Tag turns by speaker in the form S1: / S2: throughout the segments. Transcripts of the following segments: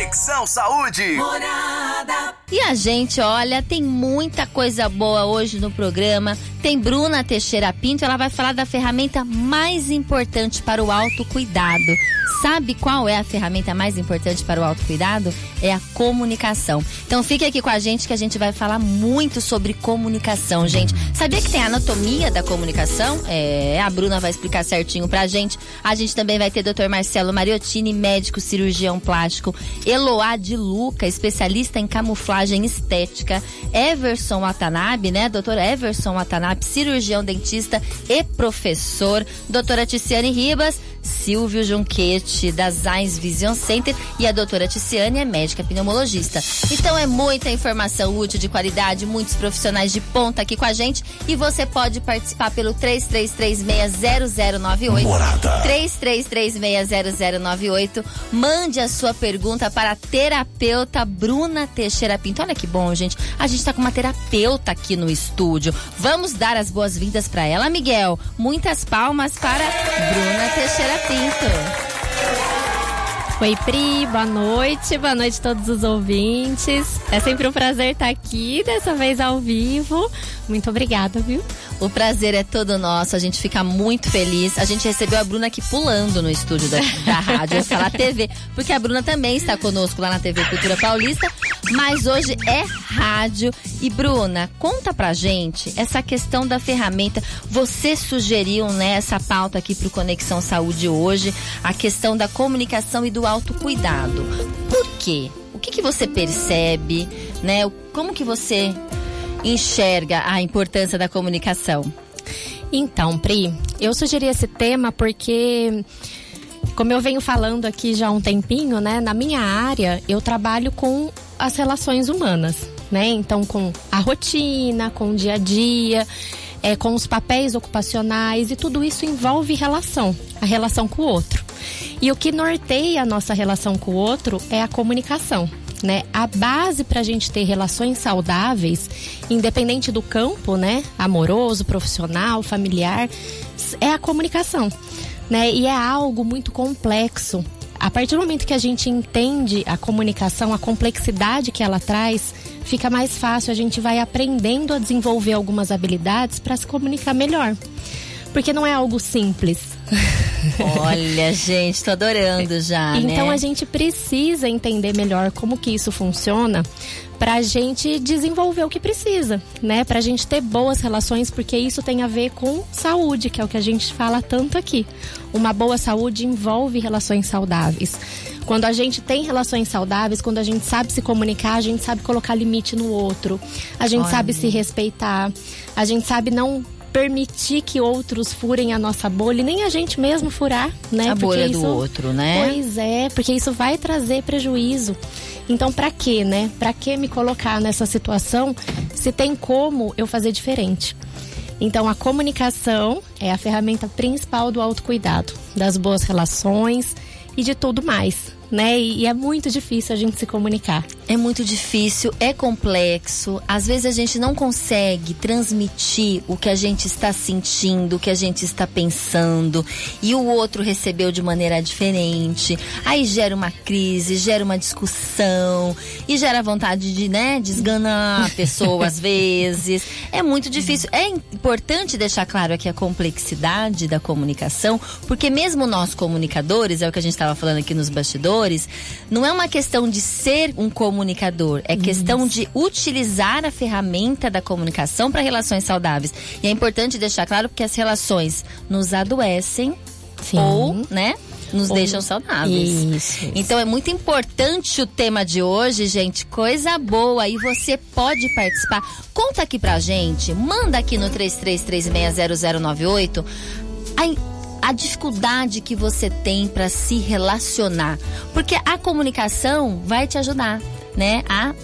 S1: Conexão Saúde.
S2: Morada. E a gente, olha, tem muita coisa boa hoje no programa. Tem Bruna Teixeira Pinto, ela vai falar da ferramenta mais importante para o autocuidado. Sabe qual é a ferramenta mais importante para o autocuidado? É a comunicação. Então fique aqui com a gente que a gente vai falar muito sobre comunicação, gente. Sabia que tem a anatomia da comunicação? É, a Bruna vai explicar certinho pra gente. A gente também vai ter Dr. Marcelo Mariottini, médico cirurgião plástico, Eloá de Luca, especialista em camuflagem estética, Everson Watanabe, né? Doutor Everson Watanabe, cirurgião dentista e professor, doutora Ticiane Ribas, Silvio Junquete, da Zais Vision Center, e a doutora Ticiane é médica pneumologista. Então é muita informação útil, de qualidade, muitos profissionais de ponta aqui com a gente, e você pode participar pelo 33360098.
S1: Morada.
S2: 33360098. Mande a sua pergunta para a terapeuta Bruna Teixeira Pinto. Olha que bom, gente. A gente está com uma terapeuta aqui no estúdio. Vamos dar as boas-vindas para ela, Miguel. Muitas palmas para Bruna Teixeira Pinto.
S3: Oi, Pri, boa noite, boa noite a todos os ouvintes. É sempre um prazer estar aqui, dessa vez ao vivo. Muito obrigada, viu?
S2: O prazer é todo nosso, a gente fica muito feliz. A gente recebeu a Bruna aqui pulando no estúdio da, da rádio, eu falar TV, porque a Bruna também está conosco lá na TV Cultura Paulista, mas hoje é rádio. E Bruna, conta pra gente essa questão da ferramenta. Você sugeriu né, essa pauta aqui pro Conexão Saúde hoje, a questão da comunicação e do autocuidado. Por quê? O que, que você percebe, né? Como que você enxerga a importância da comunicação?
S3: Então, Pri, eu sugeri esse tema porque, como eu venho falando aqui já há um tempinho, né? Na minha área, eu trabalho com as relações humanas, né? Então, com a rotina, com o dia a dia, é, com os papéis ocupacionais e tudo isso envolve relação, a relação com o outro. E o que norteia a nossa relação com o outro é a comunicação né? A base para a gente ter relações saudáveis, independente do campo, né? Amoroso, profissional, familiar, é a comunicação, né? E é algo muito complexo. A partir do momento que a gente entende a comunicação, a complexidade que ela traz, fica mais fácil, a gente vai aprendendo a desenvolver algumas habilidades para se comunicar melhor. Porque não é algo simples,
S2: Olha, gente, tô adorando já.
S3: Então
S2: né?
S3: a gente precisa entender melhor como que isso funciona pra gente desenvolver o que precisa, né? Pra gente ter boas relações, porque isso tem a ver com saúde, que é o que a gente fala tanto aqui. Uma boa saúde envolve relações saudáveis. Quando a gente tem relações saudáveis, quando a gente sabe se comunicar, a gente sabe colocar limite no outro, a gente
S2: Olha.
S3: sabe se respeitar, a gente sabe não permitir que outros furem a nossa bolha e nem a gente mesmo furar, né?
S2: A bolha do outro, né?
S3: Pois é, porque isso vai trazer prejuízo. Então, para quê, né? Para que me colocar nessa situação se tem como eu fazer diferente? Então, a comunicação é a ferramenta principal do autocuidado, das boas relações e de tudo mais né? E, e, é muito difícil a gente se comunicar.
S2: É muito difícil, é complexo. Às vezes a gente não consegue transmitir o que a gente está sentindo, o que a gente está pensando, e o outro recebeu de maneira diferente. Aí gera uma crise, gera uma discussão e gera vontade de, né, desganar a pessoa às vezes. É muito difícil. É importante deixar claro aqui a complexidade da comunicação, porque mesmo nós comunicadores, é o que a gente estava falando aqui nos bastidores, não é uma questão de ser um comunicador, é questão de utilizar a ferramenta da comunicação para relações saudáveis. E é importante deixar claro que as relações nos adoecem
S3: Sim.
S2: ou, né? Nos
S3: Ou-
S2: deixam saudáveis.
S3: Isso, isso.
S2: Então é muito importante o tema de hoje, gente. Coisa boa. E você pode participar. Conta aqui pra gente. Manda aqui no 33360098 a, a dificuldade que você tem pra se relacionar. Porque a comunicação vai te ajudar, né? A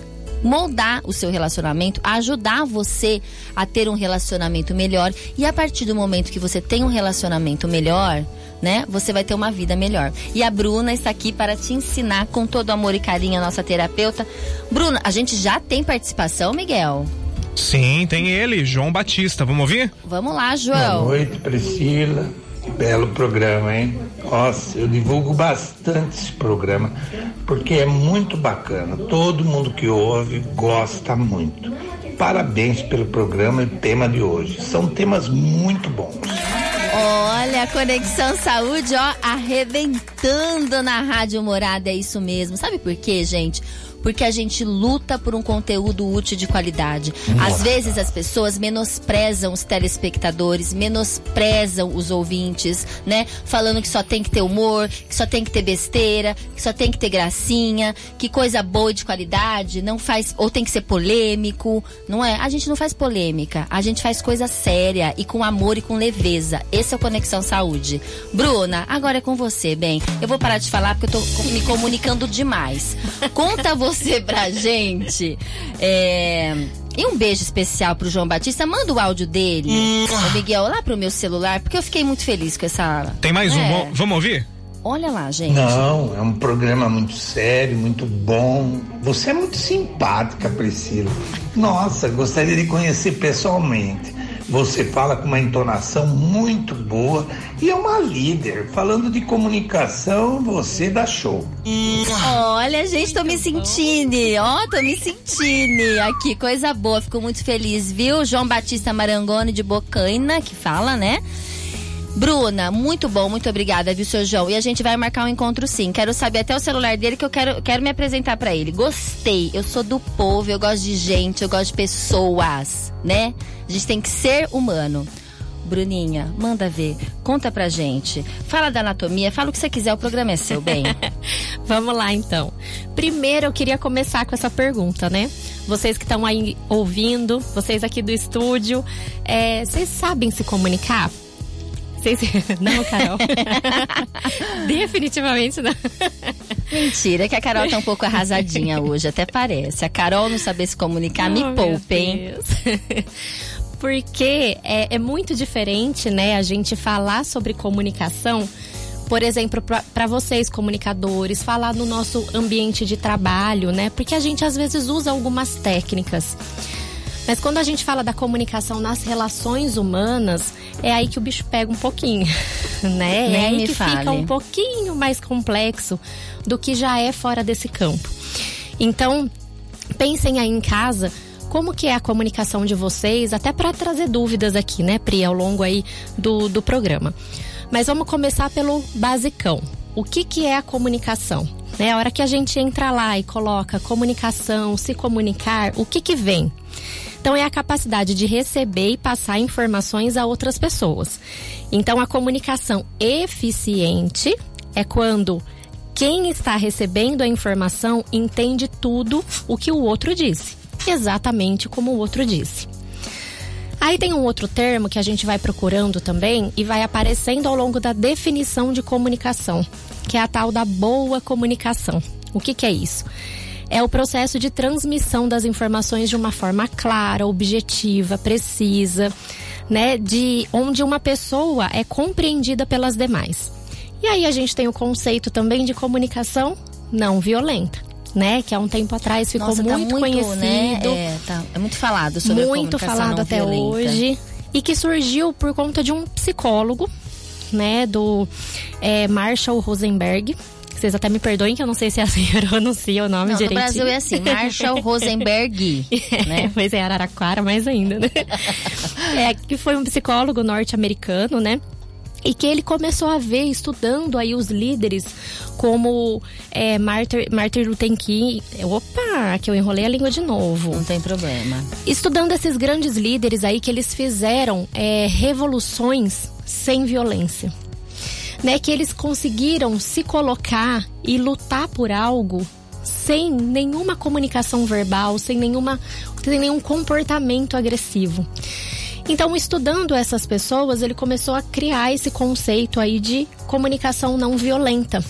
S2: moldar o seu relacionamento, a ajudar você a ter um relacionamento melhor e a partir do momento que você tem um relacionamento melhor, né, você vai ter uma vida melhor. E a Bruna está aqui para te ensinar com todo amor e carinho, a nossa terapeuta. Bruna, a gente já tem participação, Miguel?
S4: Sim, tem ele, João Batista. Vamos ouvir?
S2: Vamos lá,
S5: Boa
S2: João.
S5: noite, Priscila.
S1: Belo programa, hein? Nossa, eu divulgo bastante esse programa porque é muito bacana. Todo mundo que ouve gosta muito. Parabéns pelo programa e tema de hoje. São temas muito bons.
S2: Olha, Conexão Saúde, ó, arrebentando na Rádio Morada, é isso mesmo. Sabe por quê, gente? Porque a gente luta por um conteúdo útil de qualidade. Nossa. Às vezes as pessoas menosprezam os telespectadores, menosprezam os ouvintes, né? Falando que só tem que ter humor, que só tem que ter besteira, que só tem que ter gracinha, que coisa boa e de qualidade não faz ou tem que ser polêmico, não é? A gente não faz polêmica, a gente faz coisa séria e com amor e com leveza. Esse é o Conexão Saúde. Bruna, agora é com você, bem. Eu vou parar de falar porque eu tô me comunicando demais. Conta você você pra gente. É... E um beijo especial pro João Batista. Manda o áudio dele, o Miguel, lá pro meu celular, porque eu fiquei muito feliz com essa.
S4: Tem mais é. um? Vamos ouvir?
S2: Olha lá, gente.
S1: Não, é um programa muito sério, muito bom. Você é muito simpática, Priscila. Nossa, gostaria de conhecer pessoalmente. Você fala com uma entonação muito boa e é uma líder. Falando de comunicação, você dá show.
S2: Olha, gente, tô me sentindo. Ó, oh, tô me sentindo aqui. Coisa boa, fico muito feliz, viu? João Batista Marangoni de Bocaina, que fala, né? Bruna, muito bom, muito obrigada, viu, seu João? E a gente vai marcar um encontro sim. Quero saber até o celular dele que eu quero, quero me apresentar para ele. Gostei. Eu sou do povo, eu gosto de gente, eu gosto de pessoas, né? A gente tem que ser humano. Bruninha, manda ver, conta pra gente. Fala da anatomia, fala o que você quiser, o programa é seu, bem.
S3: Vamos lá então. Primeiro eu queria começar com essa pergunta, né? Vocês que estão aí ouvindo, vocês aqui do estúdio, é, vocês sabem se comunicar? Vocês... Não, Carol. Definitivamente não.
S2: Mentira, que a Carol tá um pouco arrasadinha hoje, até parece. A Carol não saber se comunicar, oh, me poupe, hein?
S3: Porque é, é muito diferente, né, a gente falar sobre comunicação por exemplo, para vocês comunicadores, falar no nosso ambiente de trabalho, né? Porque a gente às vezes usa algumas técnicas. Mas quando a gente fala da comunicação nas relações humanas, é aí que o bicho pega um pouquinho, né? Nem é aí que fale. fica um pouquinho mais complexo do que já é fora desse campo. Então, pensem aí em casa como que é a comunicação de vocês, até para trazer dúvidas aqui, né, Pri, ao longo aí do, do programa. Mas vamos começar pelo basicão. O que, que é a comunicação? Né, a hora que a gente entra lá e coloca comunicação, se comunicar, o que que vem? Então, é a capacidade de receber e passar informações a outras pessoas. Então, a comunicação eficiente é quando quem está recebendo a informação entende tudo o que o outro disse, exatamente como o outro disse. Aí tem um outro termo que a gente vai procurando também e vai aparecendo ao longo da definição de comunicação, que é a tal da boa comunicação. O que, que é isso? É o processo de transmissão das informações de uma forma clara, objetiva, precisa, né, de onde uma pessoa é compreendida pelas demais. E aí a gente tem o conceito também de comunicação não violenta. Né, que há um tempo atrás ficou Nossa, tá muito, muito, conhecido. Né?
S2: É, tá, é muito falado sobre
S3: muito falado até
S2: violenta.
S3: hoje e que surgiu por conta de um psicólogo, né, do é, Marshall Rosenberg, vocês até me perdoem que eu não sei se é assim pronuncia o nome não, direitinho.
S2: No Brasil é assim, Marshall Rosenberg. né?
S3: pois é, Araraquara mais ainda, né? é, que foi um psicólogo norte-americano, né? e que ele começou a ver estudando aí os líderes como é, Martin, Martin Luther King. Opa, que eu enrolei a língua de novo.
S2: Não tem problema.
S3: Estudando esses grandes líderes aí que eles fizeram é, revoluções sem violência né, que eles conseguiram se colocar e lutar por algo sem nenhuma comunicação verbal, sem nenhuma sem nenhum comportamento agressivo. Então, estudando essas pessoas, ele começou a criar esse conceito aí de comunicação não violenta,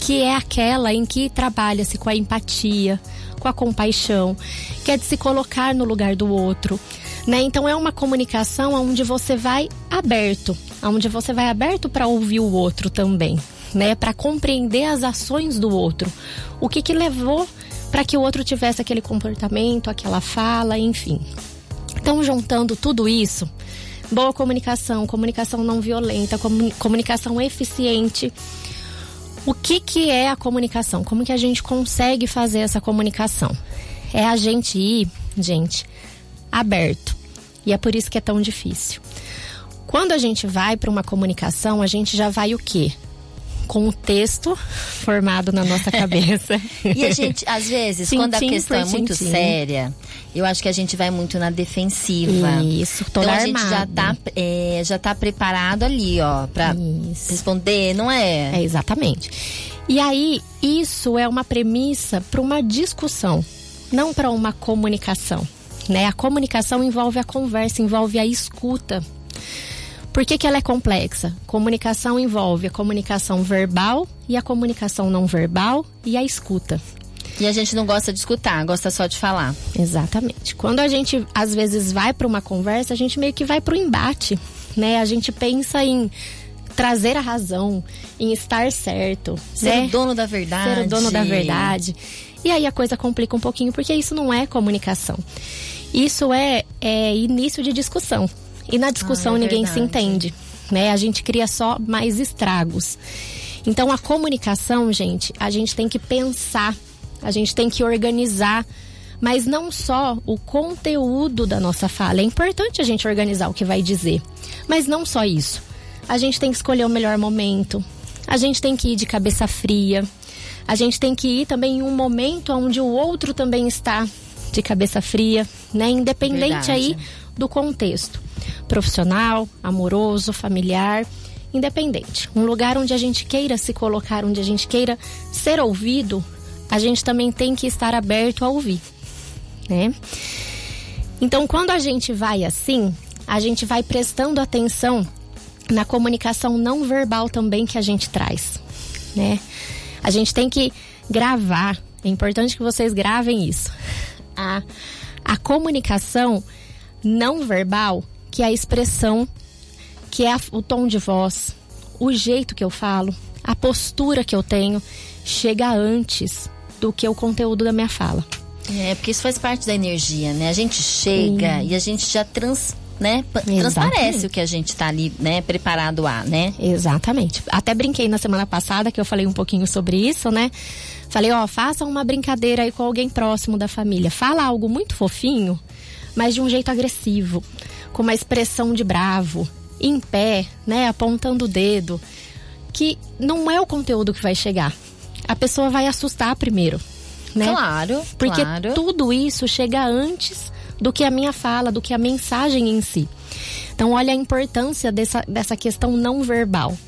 S3: que é aquela em que trabalha-se com a empatia, com a compaixão, que é de se colocar no lugar do outro, né? Então é uma comunicação onde você vai aberto, onde você vai aberto para ouvir o outro também, né? Para compreender as ações do outro. O que que levou para que o outro tivesse aquele comportamento, aquela fala, enfim. Então, juntando tudo isso, boa comunicação, comunicação não violenta, comunicação eficiente. O que, que é a comunicação? Como que a gente consegue fazer essa comunicação? É a gente ir, gente, aberto. E é por isso que é tão difícil. Quando a gente vai para uma comunicação, a gente já vai o quê? com o texto formado na nossa cabeça.
S2: e a gente, às vezes, quando a questão é muito séria, eu acho que a gente vai muito na defensiva.
S3: Isso, toda
S2: Então a
S3: armado.
S2: gente já tá, é, já tá preparado ali, ó, pra
S3: Isso.
S2: responder, não é?
S3: É, exatamente. E aí, isso é uma premissa para uma discussão, não para uma comunicação. Né? A comunicação envolve a conversa, envolve a escuta. Por que, que ela é complexa? Comunicação envolve a comunicação verbal e a comunicação não verbal e a escuta.
S2: E a gente não gosta de escutar, gosta só de falar.
S3: Exatamente. Quando a gente às vezes vai para uma conversa, a gente meio que vai para o embate, né? A gente pensa em trazer a razão, em estar certo,
S2: Ser
S3: né?
S2: o dono da verdade.
S3: Ser o dono da verdade. E aí a coisa complica um pouquinho porque isso não é comunicação. Isso é, é início de discussão. E na discussão
S2: Ah, é
S3: ninguém se entende, né? A gente cria só mais estragos. Então a comunicação, gente, a gente tem que pensar, a gente tem que organizar, mas não só o conteúdo da nossa fala. É importante a gente organizar o que vai dizer, mas não só isso. A gente tem que escolher o melhor momento. A gente tem que ir de cabeça fria. A gente tem que ir também em um momento onde o outro também está de cabeça fria, né? Independente
S2: Verdade.
S3: aí do contexto profissional, amoroso, familiar, independente. Um lugar onde a gente queira se colocar, onde a gente queira ser ouvido, a gente também tem que estar aberto a ouvir, né? Então, quando a gente vai assim, a gente vai prestando atenção na comunicação não verbal também que a gente traz, né? A gente tem que gravar. É importante que vocês gravem isso. A, a comunicação não verbal, que é a expressão, que é a- o tom de voz, o jeito que eu falo, a postura que eu tenho, chega antes do que o conteúdo da minha fala.
S2: É, porque isso faz parte da energia, né? A gente chega e a gente já trans, né? pa- transparece o que a gente tá ali, né? Preparado a, né?
S3: Exatamente. Até brinquei na semana passada que eu falei um pouquinho sobre isso, né? Falei, ó, faça uma brincadeira aí com alguém próximo da família. Fala algo muito fofinho, mas de um jeito agressivo, com uma expressão de bravo, em pé, né, apontando o dedo, que não é o conteúdo que vai chegar. A pessoa vai assustar primeiro, né?
S2: Claro,
S3: Porque
S2: claro.
S3: tudo isso chega antes do que a minha fala, do que a mensagem em si. Então, olha a importância dessa, dessa questão não verbal.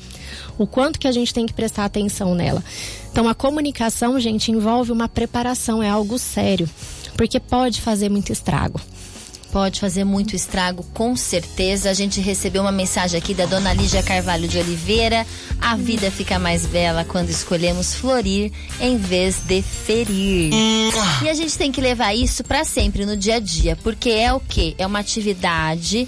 S3: O quanto que a gente tem que prestar atenção nela. Então, a comunicação, gente, envolve uma preparação, é algo sério. Porque pode fazer muito estrago.
S2: Pode fazer muito estrago, com certeza. A gente recebeu uma mensagem aqui da dona Lígia Carvalho de Oliveira. A vida fica mais bela quando escolhemos florir em vez de ferir. E a gente tem que levar isso pra sempre no dia a dia, porque é o quê? É uma atividade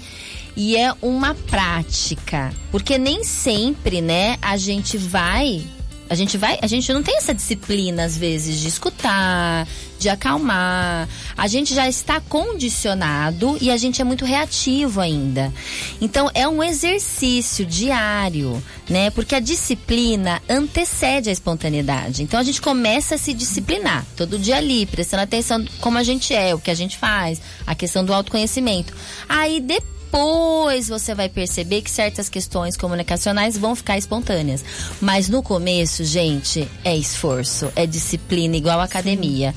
S2: e é uma prática. Porque nem sempre, né, a gente vai a gente vai, a gente não tem essa disciplina às vezes de escutar, de acalmar. A gente já está condicionado e a gente é muito reativo ainda. Então é um exercício diário, né? Porque a disciplina antecede a espontaneidade. Então a gente começa a se disciplinar todo dia ali, prestando atenção como a gente é, o que a gente faz, a questão do autoconhecimento. Aí depois depois você vai perceber que certas questões comunicacionais vão ficar espontâneas. Mas no começo, gente, é esforço, é disciplina igual academia.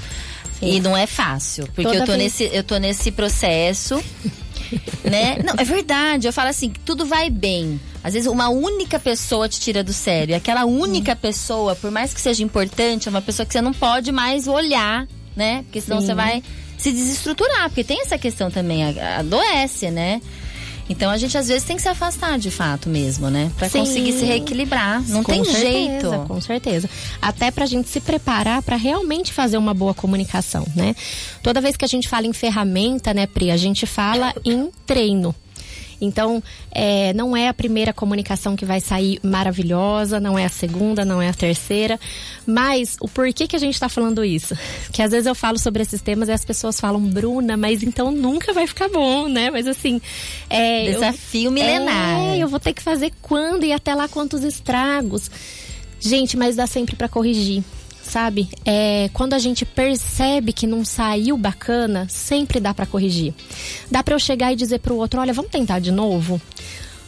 S2: E não é fácil, porque
S3: Toda
S2: eu tô,
S3: vez-
S2: nesse, eu tô nesse processo. né? Não, é verdade. Eu falo assim, tudo vai bem. Às vezes uma única pessoa te tira do sério. E aquela única pessoa, por mais que seja importante, é uma pessoa que você não pode mais olhar, né? Porque senão
S3: Sim.
S2: você vai se desestruturar, porque tem essa questão também, a- adoece, né? Então a gente às vezes tem que se afastar de fato mesmo, né? Pra
S3: Sim.
S2: conseguir se reequilibrar. Não
S3: Com
S2: tem
S3: certeza,
S2: jeito.
S3: Com certeza. Até pra gente se preparar para realmente fazer uma boa comunicação, né? Toda vez que a gente fala em ferramenta, né, Pri, a gente fala em treino. Então, é, não é a primeira comunicação que vai sair maravilhosa, não é a segunda, não é a terceira. Mas o porquê que a gente está falando isso? Que às vezes eu falo sobre esses temas e as pessoas falam, Bruna, mas então nunca vai ficar bom, né? Mas assim.
S2: É, Desafio eu, milenar.
S3: É, eu vou ter que fazer quando e até lá quantos estragos. Gente, mas dá sempre para corrigir sabe? É, quando a gente percebe que não saiu bacana, sempre dá para corrigir. Dá para eu chegar e dizer pro outro, olha, vamos tentar de novo.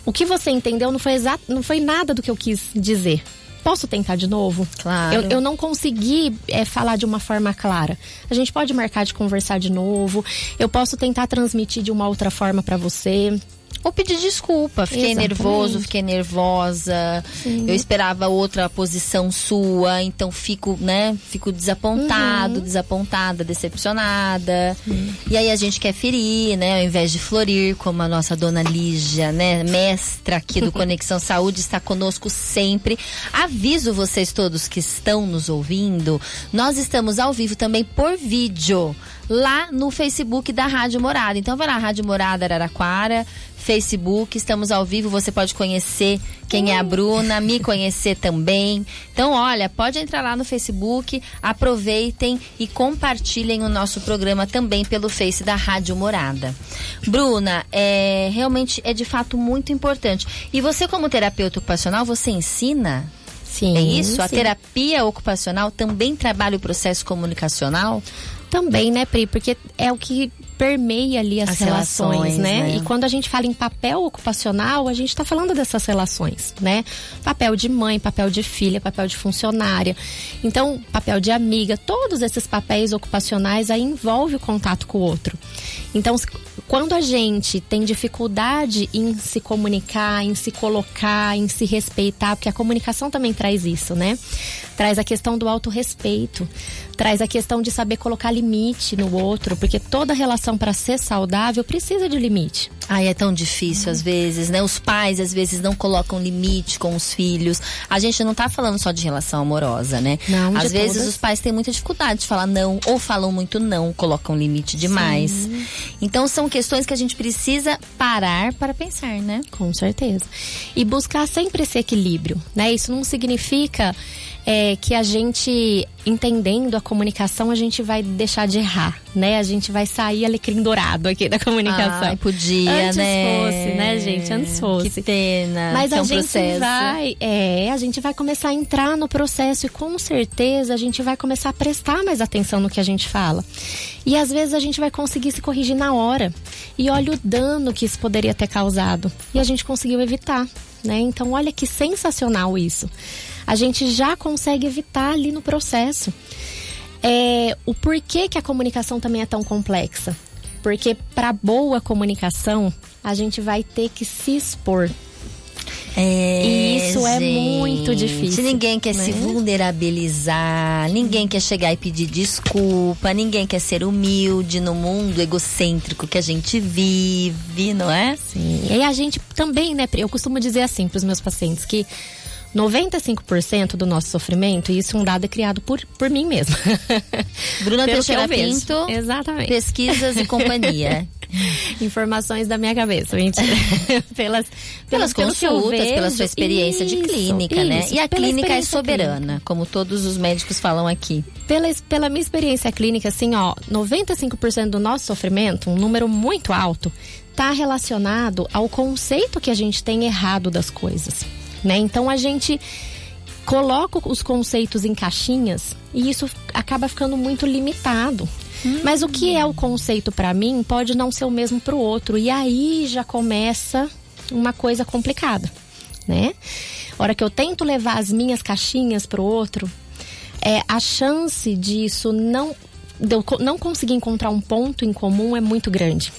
S3: O que você entendeu não foi exato, não foi nada do que eu quis dizer. Posso tentar de novo?
S2: Claro.
S3: Eu, eu não consegui é, falar de uma forma clara. A gente pode marcar de conversar de novo. Eu posso tentar transmitir de uma outra forma para você.
S2: Ou pedir desculpa. Fiquei Exatamente. nervoso, fiquei nervosa. Sim. Eu esperava outra posição sua, então fico, né? Fico desapontado, uhum. desapontada, decepcionada. Sim. E aí a gente quer ferir, né? Ao invés de florir, como a nossa dona Lígia, né? Mestra aqui do Conexão Saúde, está conosco sempre. Aviso vocês todos que estão nos ouvindo, nós estamos ao vivo também por vídeo lá no Facebook da Rádio Morada. Então vai lá, Rádio Morada Araraquara, Facebook, estamos ao vivo, você pode conhecer quem é a Bruna, me conhecer também. Então, olha, pode entrar lá no Facebook, aproveitem e compartilhem o nosso programa também pelo Face da Rádio Morada. Bruna, é realmente é de fato muito importante. E você como terapeuta ocupacional, você ensina?
S3: Sim.
S2: É isso?
S3: Sim.
S2: A terapia ocupacional também trabalha o processo comunicacional?
S3: Também, né, Pri? Porque é o que permeia ali as, as relações, relações né? né? E quando a gente fala em papel ocupacional, a gente está falando dessas relações, né? Papel de mãe, papel de filha, papel de funcionária. Então, papel de amiga, todos esses papéis ocupacionais aí envolve o contato com o outro. Então, quando a gente tem dificuldade em se comunicar, em se colocar, em se respeitar, porque a comunicação também traz isso, né? Traz a questão do autorrespeito, traz a questão de saber colocar limite no outro, porque toda relação para ser saudável precisa de limite.
S2: Ai, é tão difícil às vezes, né? Os pais às vezes não colocam limite com os filhos. A gente não tá falando só de relação amorosa, né?
S3: Não,
S2: às vezes
S3: todas.
S2: os pais têm muita dificuldade de falar não, ou falam muito não, colocam limite demais. Sim. Então são questões que a gente precisa parar para pensar, né?
S3: Com certeza. E buscar sempre esse equilíbrio, né? Isso não significa é, que a gente, entendendo a comunicação, a gente vai deixar de errar, né? A gente vai sair alecrim dourado aqui da comunicação.
S2: Ai, podia,
S3: Antes
S2: né?
S3: fosse, né, gente? Antes fosse.
S2: Que pena.
S3: Mas
S2: que
S3: a
S2: é um
S3: gente
S2: processo.
S3: vai, é, a gente vai começar a entrar no processo e com certeza a gente vai começar a prestar mais atenção no que a gente fala. E às vezes a gente vai conseguir se corrigir na hora. E olha o dano que isso poderia ter causado. E a gente conseguiu evitar, né? Então olha que sensacional isso a gente já consegue evitar ali no processo. É, o porquê que a comunicação também é tão complexa? Porque para boa comunicação, a gente vai ter que se expor.
S2: É,
S3: e isso
S2: gente,
S3: é muito difícil.
S2: Ninguém quer
S3: né?
S2: se vulnerabilizar, ninguém quer chegar e pedir desculpa, ninguém quer ser humilde no mundo egocêntrico que a gente vive, não é?
S3: Sim. E a gente também, né? Eu costumo dizer assim para os meus pacientes que 95% do nosso sofrimento, e isso é um dado criado por, por mim mesma.
S2: Bruna Teixeira Pinto.
S3: Exatamente.
S2: Pesquisas e companhia.
S3: Informações da minha cabeça, mentira. pelas,
S2: pelas consultas, vejo, pela sua experiência
S3: isso,
S2: de clínica, né?
S3: isso,
S2: né? E a clínica é soberana,
S3: clínica.
S2: como todos os médicos falam aqui.
S3: Pela, pela minha experiência clínica, assim, ó, 95% do nosso sofrimento, um número muito alto, está relacionado ao conceito que a gente tem errado das coisas né? Então a gente coloca os conceitos em caixinhas e isso acaba ficando muito limitado. Hum. Mas o que é o conceito para mim pode não ser o mesmo para o outro e aí já começa uma coisa complicada, né? A hora que eu tento levar as minhas caixinhas para o outro, é a chance disso não não conseguir encontrar um ponto em comum é muito grande.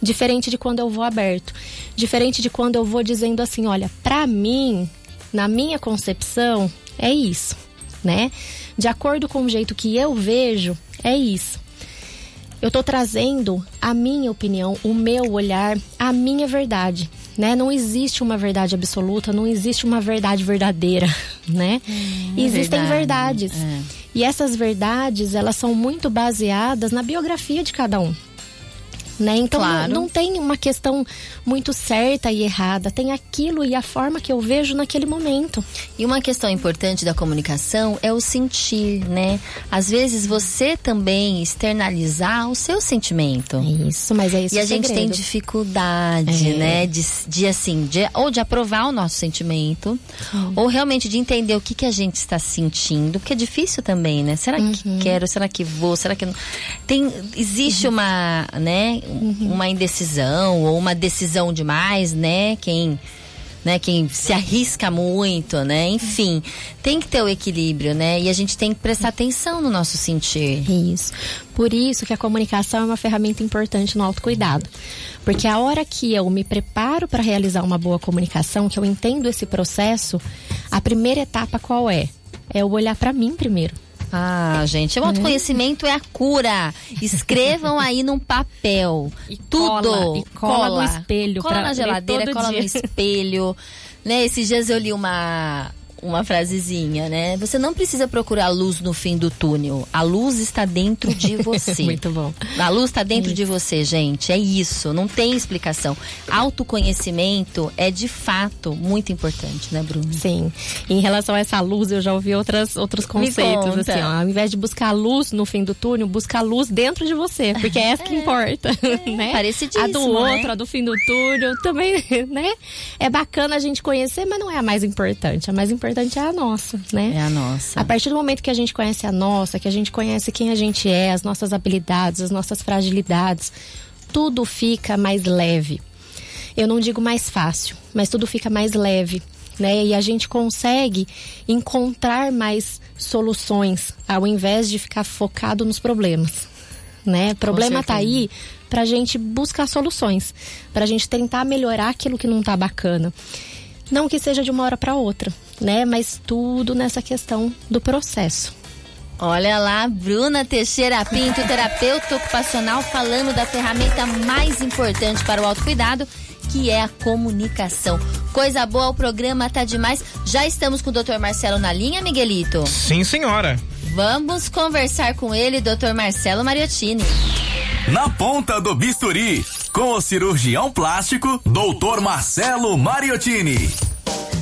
S3: Diferente de quando eu vou aberto. Diferente de quando eu vou dizendo assim: olha, para mim, na minha concepção, é isso, né? De acordo com o jeito que eu vejo, é isso. Eu tô trazendo a minha opinião, o meu olhar, a minha verdade, né? Não existe uma verdade absoluta, não existe uma verdade verdadeira, né?
S2: Hum,
S3: Existem
S2: verdade.
S3: verdades.
S2: É.
S3: E essas verdades, elas são muito baseadas na biografia de cada um né? Então
S2: Claro.
S3: não, não tem uma questão muito certa e errada, tem aquilo e a forma que eu vejo naquele momento.
S2: E uma questão importante da comunicação é o sentir, né? Às vezes você também externalizar o seu sentimento.
S3: É isso, mas é isso
S2: E a
S3: o
S2: gente tem
S3: segredo.
S2: dificuldade,
S3: É.
S2: né? De, de assim, de- ou de aprovar o nosso sentimento, ou realmente de entender o que, que a gente está sentindo, porque é difícil também, né? Será
S3: Uhum.
S2: que quero? Será que vou? Será que não? Tem, existe uma, né?
S3: Uhum.
S2: Uma indecisão ou uma decisão demais, né? Quem né, quem se arrisca muito, né? Enfim, tem que ter o equilíbrio, né? E a gente tem que prestar atenção no nosso sentir.
S3: Isso. Por isso que a comunicação é uma ferramenta importante no autocuidado. Porque a hora que eu me preparo para realizar uma boa comunicação, que eu entendo esse processo, a primeira etapa qual é? É eu olhar para mim primeiro.
S2: Ah, gente, o autoconhecimento é a cura. Escrevam aí num papel.
S3: E
S2: Tudo.
S3: cola, e cola no espelho
S2: Cola na geladeira, cola no
S3: dia.
S2: espelho. Né? Esses dias eu li uma, uma frasezinha, né? Você não precisa procurar luz no fim do túnel. A luz está dentro de você.
S3: Muito bom.
S2: A luz está dentro de você, gente. É isso. Não tem explicação. Autoconhecimento é de fato muito importante, né, Bruno?
S3: Sim. Em relação a essa luz, eu já ouvi outras, outros conceitos. Assim, ó, ao invés de buscar a luz no fim do túnel, busca a luz dentro de você. Porque é essa que importa. né?
S2: parecidíssimo,
S3: A do
S2: né?
S3: outro, a do fim do túnel, também, né? É bacana a gente conhecer, mas não é a mais importante. A mais importante é a nossa, né?
S2: É a nossa.
S3: A partir do momento que a gente conhece a nossa, que a gente conhece quem a gente é, as nossas habilidades, as nossas fragilidades, tudo fica mais leve. Eu não digo mais fácil, mas tudo fica mais leve. Né? E a gente consegue encontrar mais soluções ao invés de ficar focado nos problemas. Né? Problema tá aí pra gente buscar soluções, pra gente tentar melhorar aquilo que não tá bacana. Não que seja de uma hora para outra, né? Mas tudo nessa questão do processo.
S2: Olha lá, Bruna Teixeira Pinto, terapeuta ocupacional, falando da ferramenta mais importante para o autocuidado, que é a comunicação. Coisa boa, o programa tá demais. Já estamos com o Dr. Marcelo na linha, Miguelito?
S4: Sim, senhora.
S2: Vamos conversar com ele, Dr. Marcelo Mariottini.
S5: Na ponta do bisturi, com o cirurgião plástico, Dr. Marcelo Mariottini.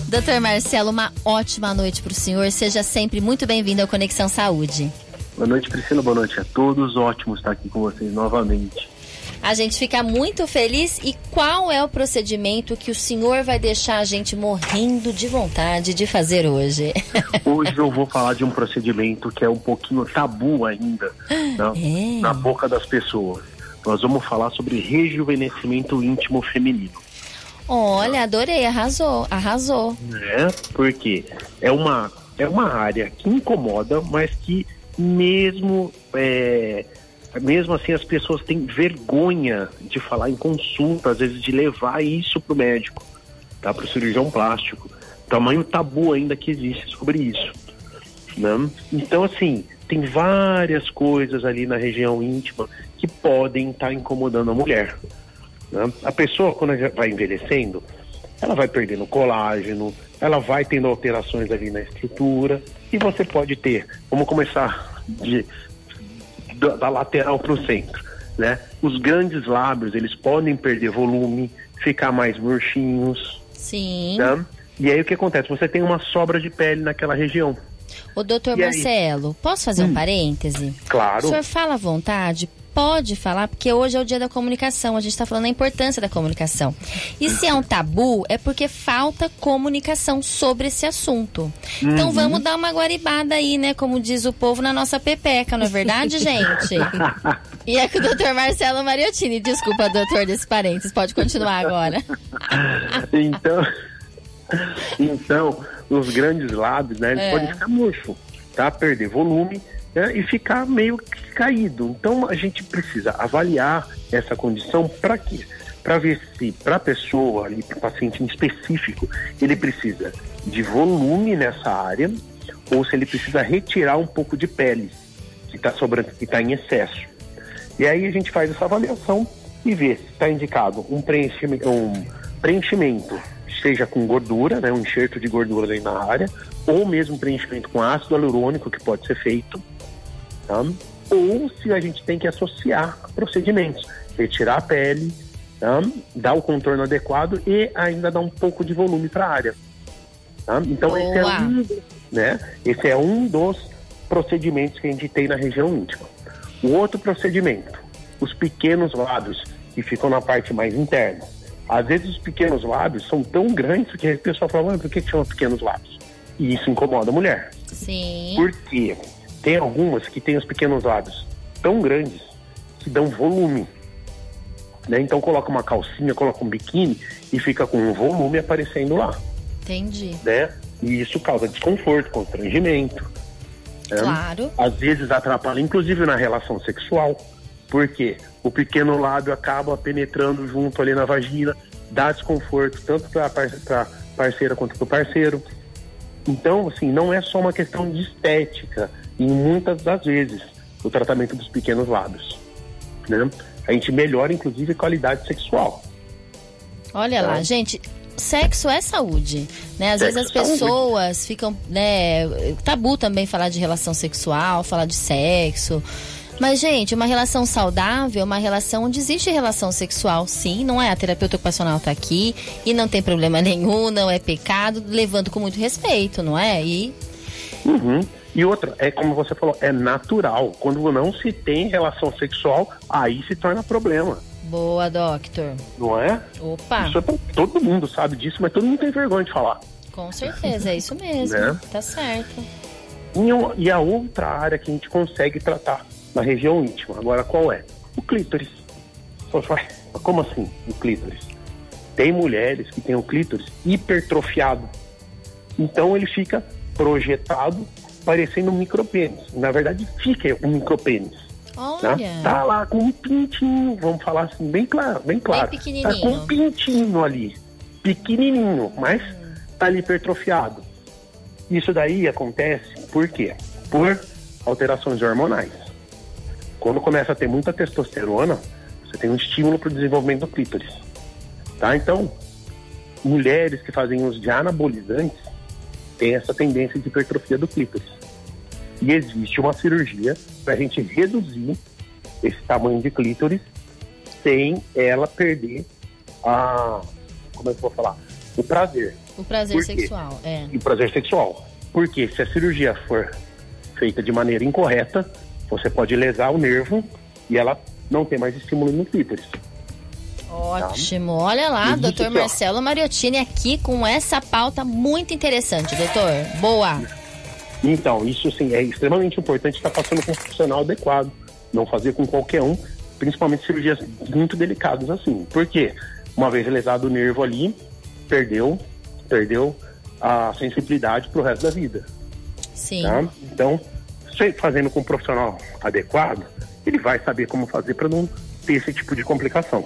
S2: Dr. Marcelo, uma ótima noite para o senhor. Seja sempre muito bem-vindo ao Conexão Saúde.
S6: Boa noite, Priscila. Boa noite a todos. Ótimo estar aqui com vocês novamente.
S2: A gente fica muito feliz. E qual é o procedimento que o senhor vai deixar a gente morrendo de vontade de fazer hoje?
S6: Hoje eu vou falar de um procedimento que é um pouquinho tabu ainda na,
S2: É.
S6: na boca das pessoas. Nós vamos falar sobre rejuvenescimento íntimo feminino.
S2: Olha, adorei, arrasou, arrasou.
S6: né? Porque é uma, é uma área que incomoda, mas que mesmo, é, mesmo assim as pessoas têm vergonha de falar em consulta, às vezes de levar isso para o médico, tá? para o cirurgião plástico. Tamanho tabu ainda que existe sobre isso. Né? Então, assim, tem várias coisas ali na região íntima que podem estar incomodando a mulher. Né? A pessoa, quando vai envelhecendo, ela vai perdendo colágeno, ela vai tendo alterações ali na estrutura e você pode ter, vamos começar de, da, da lateral para o centro, né? Os grandes lábios, eles podem perder volume, ficar mais murchinhos,
S2: Sim.
S6: tá? E aí o que acontece? Você tem uma sobra de pele naquela região.
S2: Ô, doutor
S6: E aí?
S2: Marcelo, posso fazer um parêntese?
S6: Claro.
S2: O senhor fala à vontade? Pode falar, porque hoje é o dia da comunicação. A gente está falando da importância da comunicação. E se é um tabu, é porque falta comunicação sobre esse assunto. Então vamos dar uma guaribada aí, né? Como diz o povo na nossa pepeca, não é verdade, gente? E é com o doutor Marcelo Mariottini. Desculpa, doutor, desse parênteses. Pode continuar agora.
S6: então, então, os grandes lábios, né, eles
S2: É.
S6: podem ficar murcho, tá? Perder volume né, e ficar meio que caído. Então, a gente precisa avaliar essa condição para quê? Para ver se para a pessoa para o paciente em específico, ele precisa de volume nessa área ou se ele precisa retirar um pouco de pele que está sobrando, que está em excesso. E aí a gente faz essa avaliação e vê se está indicado um preenchimento, um preenchimento, seja com gordura, né, um enxerto de gordura aí na área, ou mesmo preenchimento com ácido hialurônico que pode ser feito, tá? ou se a gente tem que associar procedimentos, retirar a pele, tá? dar o contorno adequado e ainda dar um pouco de volume para a área. Tá? Então esse é, um, né, esse é um dos procedimentos que a gente tem na região íntima. O outro procedimento, os pequenos lábios, que ficam na parte mais interna. Às vezes os pequenos lábios são tão grandes que a pessoa fala, por que, que chama pequenos lábios? E isso incomoda a mulher.
S2: Sim.
S6: Por quê? Tem algumas que têm os pequenos lábios tão grandes que dão volume. Né? Então coloca uma calcinha, coloca um biquíni e fica com um volume aparecendo lá.
S2: Entendi.
S6: Né? E isso causa desconforto, constrangimento.
S2: Né? Claro.
S6: Às vezes atrapalha, inclusive na relação sexual. Porque o pequeno lábio acaba penetrando junto ali na vagina, dá desconforto tanto para a parceira quanto para o parceiro. Então, assim, não é só uma questão de estética, em muitas das vezes, o tratamento dos pequenos lábios. Né? A gente melhora, inclusive, a qualidade sexual.
S2: Olha lá, tá? gente, sexo é saúde, né? Às sexo vezes as é pessoas saúde. ficam, né, tabu também falar de relação sexual, falar de sexo. Mas, gente, uma relação saudável é uma relação onde existe relação sexual, sim, não é? A terapeuta ocupacional está aqui e não tem problema nenhum, não é pecado, levando com muito respeito, não é?
S6: E. Uhum. E outra, é como você falou, é natural. Quando não se tem relação sexual, aí se torna problema.
S2: Boa, doctor.
S6: Não é?
S2: Opa.
S6: Isso é pra, todo mundo sabe disso, mas todo mundo tem vergonha de falar.
S2: Com certeza, é isso mesmo. né? Tá certo.
S6: E a outra área que a gente consegue tratar na região íntima. Agora, qual é? O clítoris. Como assim, o clítoris? Tem mulheres que têm o clítoris hipertrofiado. Então ele fica projetado, parecendo um micropênis. Na verdade, fica um micropênis. Né?
S2: Olha.
S6: Né? Tá lá com um pintinho, vamos falar assim, bem claro, bem claro.
S2: Bem pequenininho.
S6: Tá com um pintinho ali, pequenininho, mas tá ali hipertrofiado. Isso daí acontece por quê? Por alterações hormonais. Quando começa a ter muita testosterona, você tem um estímulo para o desenvolvimento do clítoris. Tá? Então, mulheres que fazem uso de anabolizantes têm essa tendência de hipertrofia do clítoris. E existe uma cirurgia para a gente reduzir esse tamanho de clítoris sem ela perder a. Como é que eu vou falar? O prazer.
S2: O prazer sexual, é.
S6: O prazer sexual. Porque se a cirurgia for feita de maneira incorreta, você pode lesar o nervo e ela não tem mais estímulo no clítoris.
S2: Ótimo. Tá? Olha lá, doutor Marcelo Mariottini aqui com essa pauta muito interessante, doutor. Boa.
S6: Então, isso sim, é extremamente importante estar passando com um profissional adequado. Não fazer com qualquer um, principalmente cirurgias muito delicadas assim. Por quê? Uma vez lesado o nervo ali, perdeu, perdeu a sensibilidade para o resto da vida.
S2: Sim.
S6: Tá? Então, fazendo com um profissional adequado, ele vai saber como fazer para não ter esse tipo de complicação.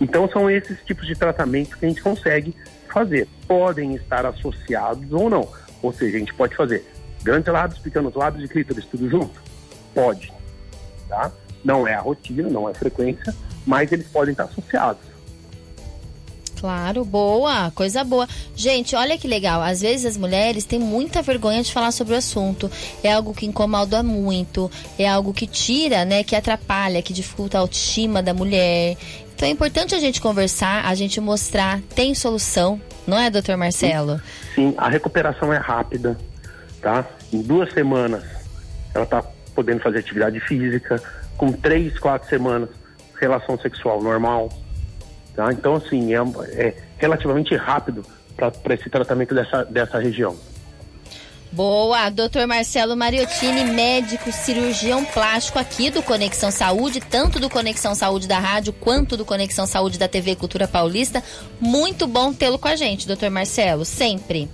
S6: Então são esses tipos de tratamentos que a gente consegue fazer. Podem estar associados ou não. Ou seja, a gente pode fazer grandes lábios, pequenos lábios e clítoris tudo junto? Pode. Tá? Não é a rotina, não é a frequência, mas eles podem estar associados.
S2: Claro, boa, coisa boa. Gente, olha que legal. Às vezes as mulheres têm muita vergonha de falar sobre o assunto. É algo que incomoda muito, é algo que tira, né, que atrapalha, que dificulta a autoestima da mulher. Então é importante a gente conversar, a gente mostrar, tem solução, não é, doutor Marcelo?
S6: Sim, a recuperação é rápida, tá? Em duas semanas ela tá podendo fazer atividade física, com três, quatro semanas, relação sexual normal Tá? Então, assim, é, é relativamente rápido para esse tratamento dessa, dessa região.
S2: Boa, doutor Marcelo Mariottini, médico cirurgião plástico aqui do Conexão Saúde, tanto do Conexão Saúde da rádio quanto do Conexão Saúde da TV Cultura Paulista. Muito bom tê-lo com a gente, doutor Marcelo, sempre.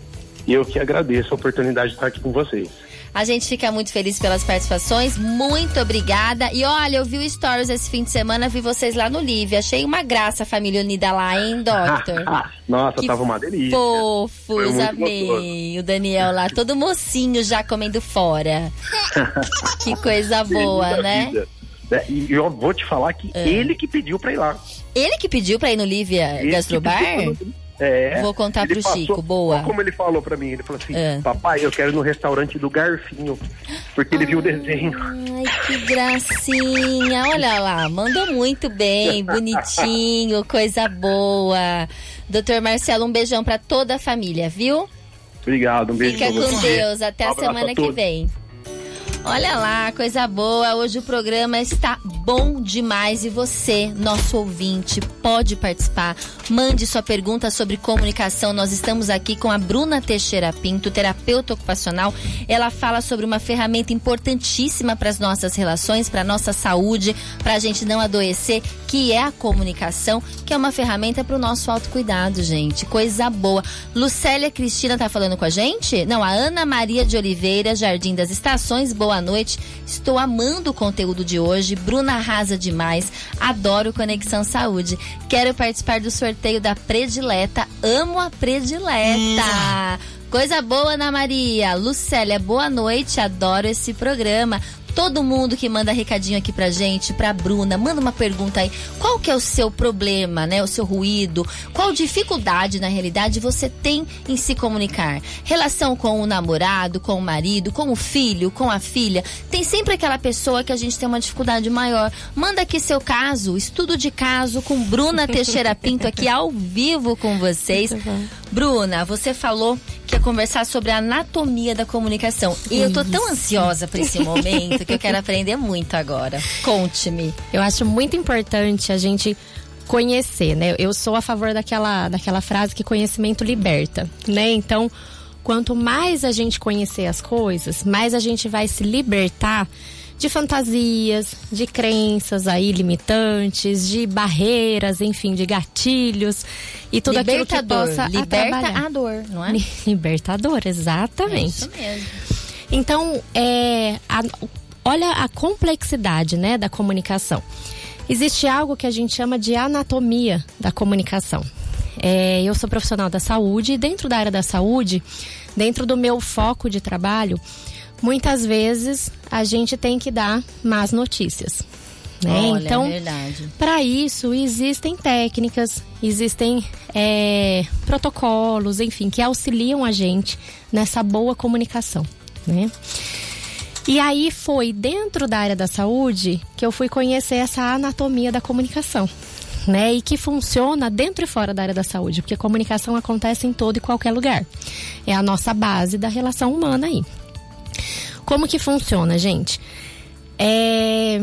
S6: Eu que agradeço a oportunidade de estar aqui com vocês.
S2: A gente fica muito feliz pelas participações. Muito obrigada. E olha, eu vi o Stories esse fim de semana, vi vocês lá no Live. Achei uma graça a família unida lá, hein, Doctor?
S6: Nossa, que tava uma delícia.
S2: Fofos, amei. Gostoso. O Daniel lá, todo mocinho já comendo fora. que coisa boa, né?
S6: É, e eu vou te falar que é. ele que pediu pra ir lá.
S2: Ele que pediu pra ir no Lívia Gastrobar?
S6: É,
S2: Vou contar pro passou, Chico, boa.
S6: Como ele falou pra mim, ele falou assim, é. papai, eu quero ir no restaurante do Garfinho, porque ele Ai, viu o desenho.
S2: Ai, Que gracinha. Olha lá, mandou muito bem, bonitinho, coisa boa. Doutor Marcelo, um beijão para toda a família, viu?
S6: Obrigado, um beijo
S2: Fica
S6: pra
S2: com. Deus, até
S6: Um
S2: a semana
S6: a
S2: que vem. Olha lá, coisa boa. Hoje o programa está bom demais e você, nosso ouvinte, pode participar. Mande sua pergunta sobre comunicação. Nós estamos aqui com a Bruna Teixeira Pinto, terapeuta ocupacional. Ela fala sobre uma ferramenta importantíssima para as nossas relações, para a nossa saúde, para a gente não adoecer, que é a comunicação, que é uma ferramenta para o nosso autocuidado, gente. Coisa boa. Lucélia Cristina tá falando com a gente? Não, a Ana Maria de Oliveira, Jardim das Estações. Boa noite. Estou amando o conteúdo de hoje. Bruna arrasa demais. Adoro Conexão Saúde. Quero participar do sorteio da predileta. Amo a predileta. Coisa boa, Ana Maria. Lucélia, boa noite. Adoro esse programa. Todo mundo que manda recadinho aqui pra gente, pra Bruna, manda uma pergunta aí. Qual que é o seu problema, né? O seu ruído? Qual dificuldade, na realidade, você tem em se comunicar? Relação com o namorado, com o marido, com o filho, com a filha. Tem sempre aquela pessoa que a gente tem uma dificuldade maior. Manda aqui seu caso, estudo de caso com Bruna Teixeira Pinto aqui ao vivo com vocês. Bruna, você falou que ia conversar sobre a anatomia da comunicação. E eu tô tão ansiosa pra esse momento que eu quero aprender muito agora. Conte-me.
S3: Eu acho muito importante a gente conhecer, né? Eu sou a favor daquela, daquela frase que conhecimento liberta, né? Então, quanto mais a gente conhecer as coisas, mais a gente vai se libertar de fantasias, de crenças aí limitantes, de barreiras, enfim, de gatilhos e tudo aquilo que
S2: Libertador.
S3: possa
S2: Liberta
S3: atrapalhar.
S2: a dor, não é?
S3: Libertador,
S2: É
S3: exatamente.
S2: isso mesmo.
S3: Então, é, a- olha a complexidade né, da comunicação. Existe algo que a gente chama de anatomia da comunicação. É, eu sou profissional da saúde e dentro da área da saúde, dentro do meu foco de trabalho, muitas vezes a gente tem que dar más notícias. Né?
S2: Olha,
S3: então,
S2: é
S3: para isso, existem técnicas, existem é, protocolos, enfim, que auxiliam a gente nessa boa comunicação, né? E aí foi dentro da área da saúde que eu fui conhecer essa anatomia da comunicação, né? E que funciona dentro e fora da área da saúde, porque a comunicação acontece em todo e qualquer lugar. É a nossa base da relação humana aí. Como que funciona, gente? É,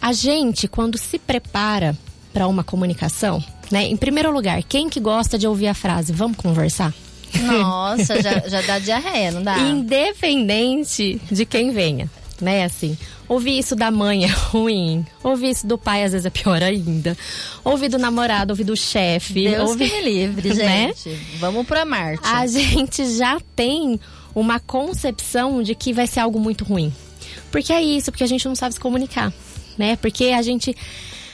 S3: a gente, quando se prepara para uma comunicação, né? Em primeiro lugar, quem que gosta de ouvir a frase vamos conversar?
S2: Nossa, já, já dá diarreia, não dá?
S3: Independente de quem venha, né? Assim, ouvir isso da mãe é ruim, ouvir isso do pai às vezes é pior ainda, ouvir do namorado, ouvir do chefe,
S2: Deus
S3: ouvir...
S2: que me livre,
S3: né?
S2: gente. Vamos pra Marte.
S3: a gente já tem uma concepção de que vai ser algo muito ruim. Porque é isso, porque a gente não sabe se comunicar, né? Porque a gente